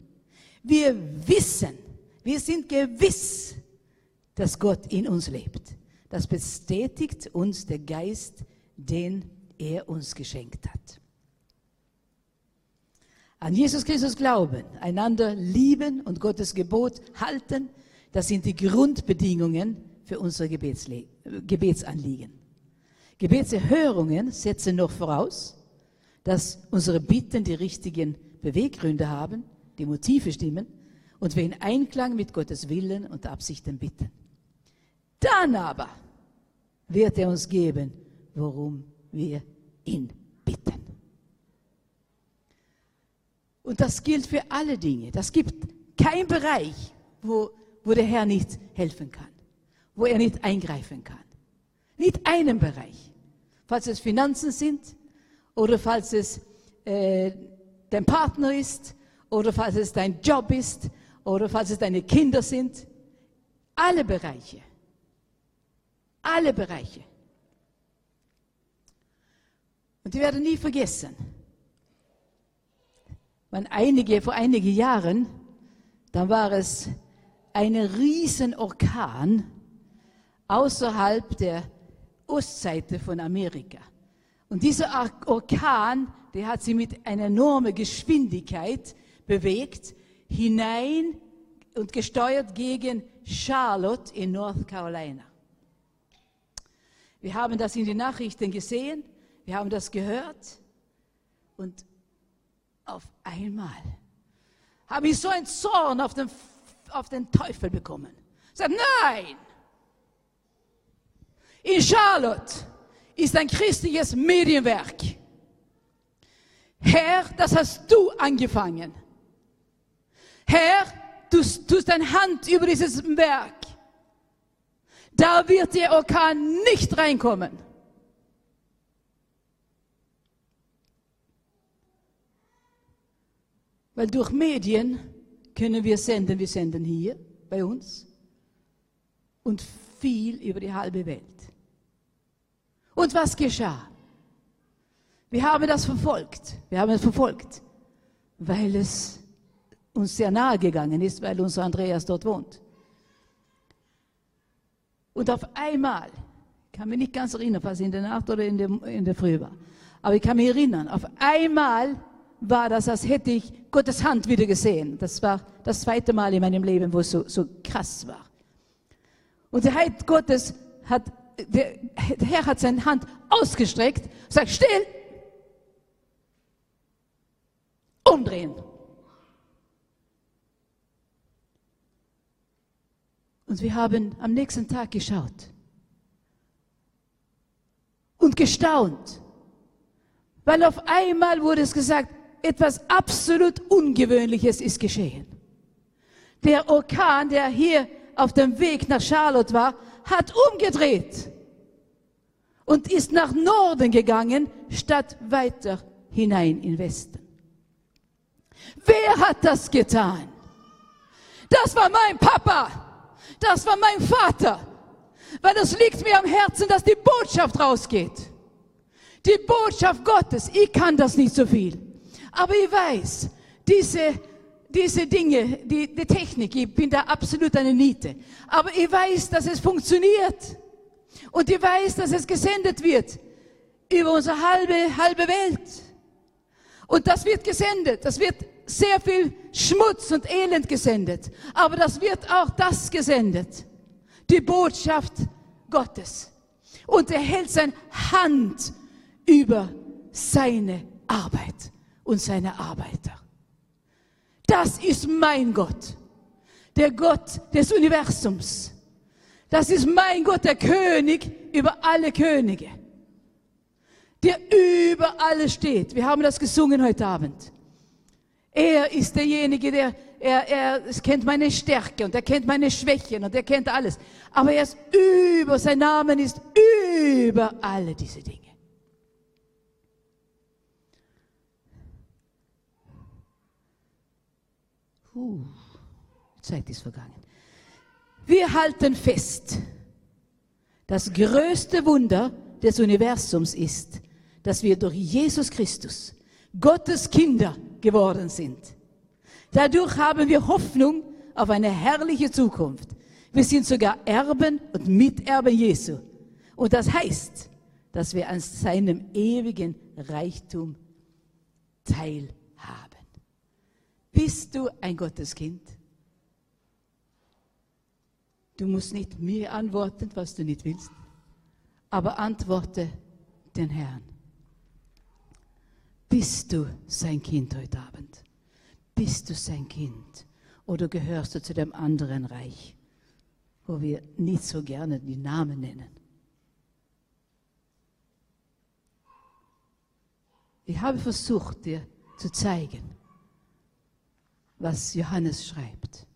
Wir wissen, wir sind gewiss, dass Gott in uns lebt. Das bestätigt uns der Geist, den er uns geschenkt hat. An Jesus Christus glauben, einander lieben und Gottes Gebot halten, das sind die Grundbedingungen für unsere Gebetsle Gebetsanliegen. Gebetserhörungen setzen noch voraus, dass unsere Bitten die richtigen Beweggründe haben, die Motive stimmen und wir in Einklang mit Gottes Willen und Absichten bitten. Dann aber wird er uns geben, worum wir ihn bitten. Und das gilt für alle Dinge. Das gibt kein Bereich, wo, wo der Herr nicht helfen kann, wo er nicht eingreifen kann. Nicht einen Bereich. Falls es Finanzen sind oder falls es äh, dein Partner ist oder falls es dein Job ist oder falls es deine Kinder sind. Alle Bereiche. Alle Bereiche. Und ich werde nie vergessen, wenn einige, vor einigen Jahren, dann war es ein Riesenorkan außerhalb der Ostseite von Amerika. Und dieser Orkan, der hat sie mit einer enormen Geschwindigkeit bewegt, hinein und gesteuert gegen Charlotte in North Carolina. Wir haben das in den Nachrichten gesehen, wir haben das gehört und auf einmal habe ich so einen Zorn auf den, auf den Teufel bekommen. Ich sage, nein, In Charlotte ist ein christliches Medienwerk. Herr, das hast du angefangen. Herr, du tust deine Hand über dieses Werk. Da wird der Orkan nicht reinkommen. Weil durch Medien können wir senden, wir senden hier bei uns und viel über die halbe Welt. Und was geschah? Wir haben das verfolgt. Wir haben es verfolgt, weil es uns sehr nahe gegangen ist, weil unser Andreas dort wohnt. Und auf einmal, ich kann mich nicht ganz erinnern, was in der Nacht oder in der, in der Früh war, aber ich kann mich erinnern, auf einmal war das, als hätte ich Gottes Hand wieder gesehen. Das war das zweite Mal in meinem Leben, wo es so, so krass war. Und der Heid Gottes hat, der, der Herr hat seine Hand ausgestreckt, sagt, still, umdrehen. Und wir haben am nächsten Tag geschaut und gestaunt, weil auf einmal wurde es gesagt, etwas absolut Ungewöhnliches ist geschehen. Der Orkan, der hier auf dem Weg nach Charlotte war, hat umgedreht und ist nach Norden gegangen, statt weiter hinein in Westen. Wer hat das getan? Das war mein Papa. Das war mein Vater. Weil es liegt mir am Herzen, dass die Botschaft rausgeht. Die Botschaft Gottes. Ich kann das nicht so viel. Aber ich weiß, diese, diese Dinge, die, die Technik, ich bin da absolut eine Niete. Aber ich weiß, dass es funktioniert. Und ich weiß, dass es gesendet wird über unsere halbe, halbe Welt. Und das wird gesendet. Das wird sehr viel Schmutz und Elend gesendet. Aber das wird auch das gesendet. Die Botschaft Gottes. Und er hält seine Hand über seine Arbeit und seine Arbeiter. Das ist mein Gott, der Gott des Universums. Das ist mein Gott, der König über alle Könige, der über alles steht. Wir haben das gesungen heute Abend. Er ist derjenige, der er, er kennt meine Stärke und er kennt meine Schwächen und er kennt alles. Aber er ist über, sein Name ist über alle diese Dinge. Uh, Zeit ist vergangen. Wir halten fest, das größte Wunder des Universums ist, dass wir durch Jesus Christus Gottes Kinder geworden sind. Dadurch haben wir Hoffnung auf eine herrliche Zukunft. Wir sind sogar Erben und Miterben Jesu. Und das heißt, dass wir an seinem ewigen Reichtum teilhaben. Bist du ein Gotteskind? Du musst nicht mir antworten, was du nicht willst, aber antworte den Herrn. Bist du sein Kind heute Abend? Bist du sein Kind? Oder gehörst du zu dem anderen Reich, wo wir nicht so gerne die Namen nennen? Ich habe versucht, dir zu zeigen, was Johannes schreibt.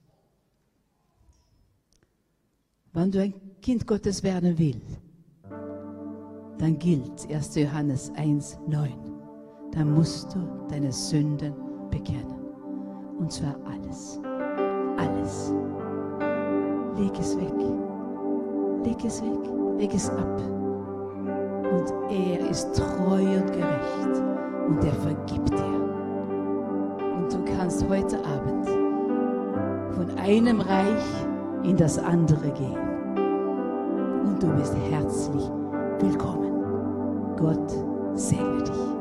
Wenn du ein Kind Gottes werden willst, dann gilt 1. Johannes 1, 9. Dann musst du deine Sünden bekennen. Und zwar alles. Alles. Leg es weg. Leg es weg. Leg es ab. Und er ist treu und gerecht. Und er vergibt dir kannst heute Abend von einem Reich in das andere gehen. Und du bist herzlich willkommen. Gott segne dich.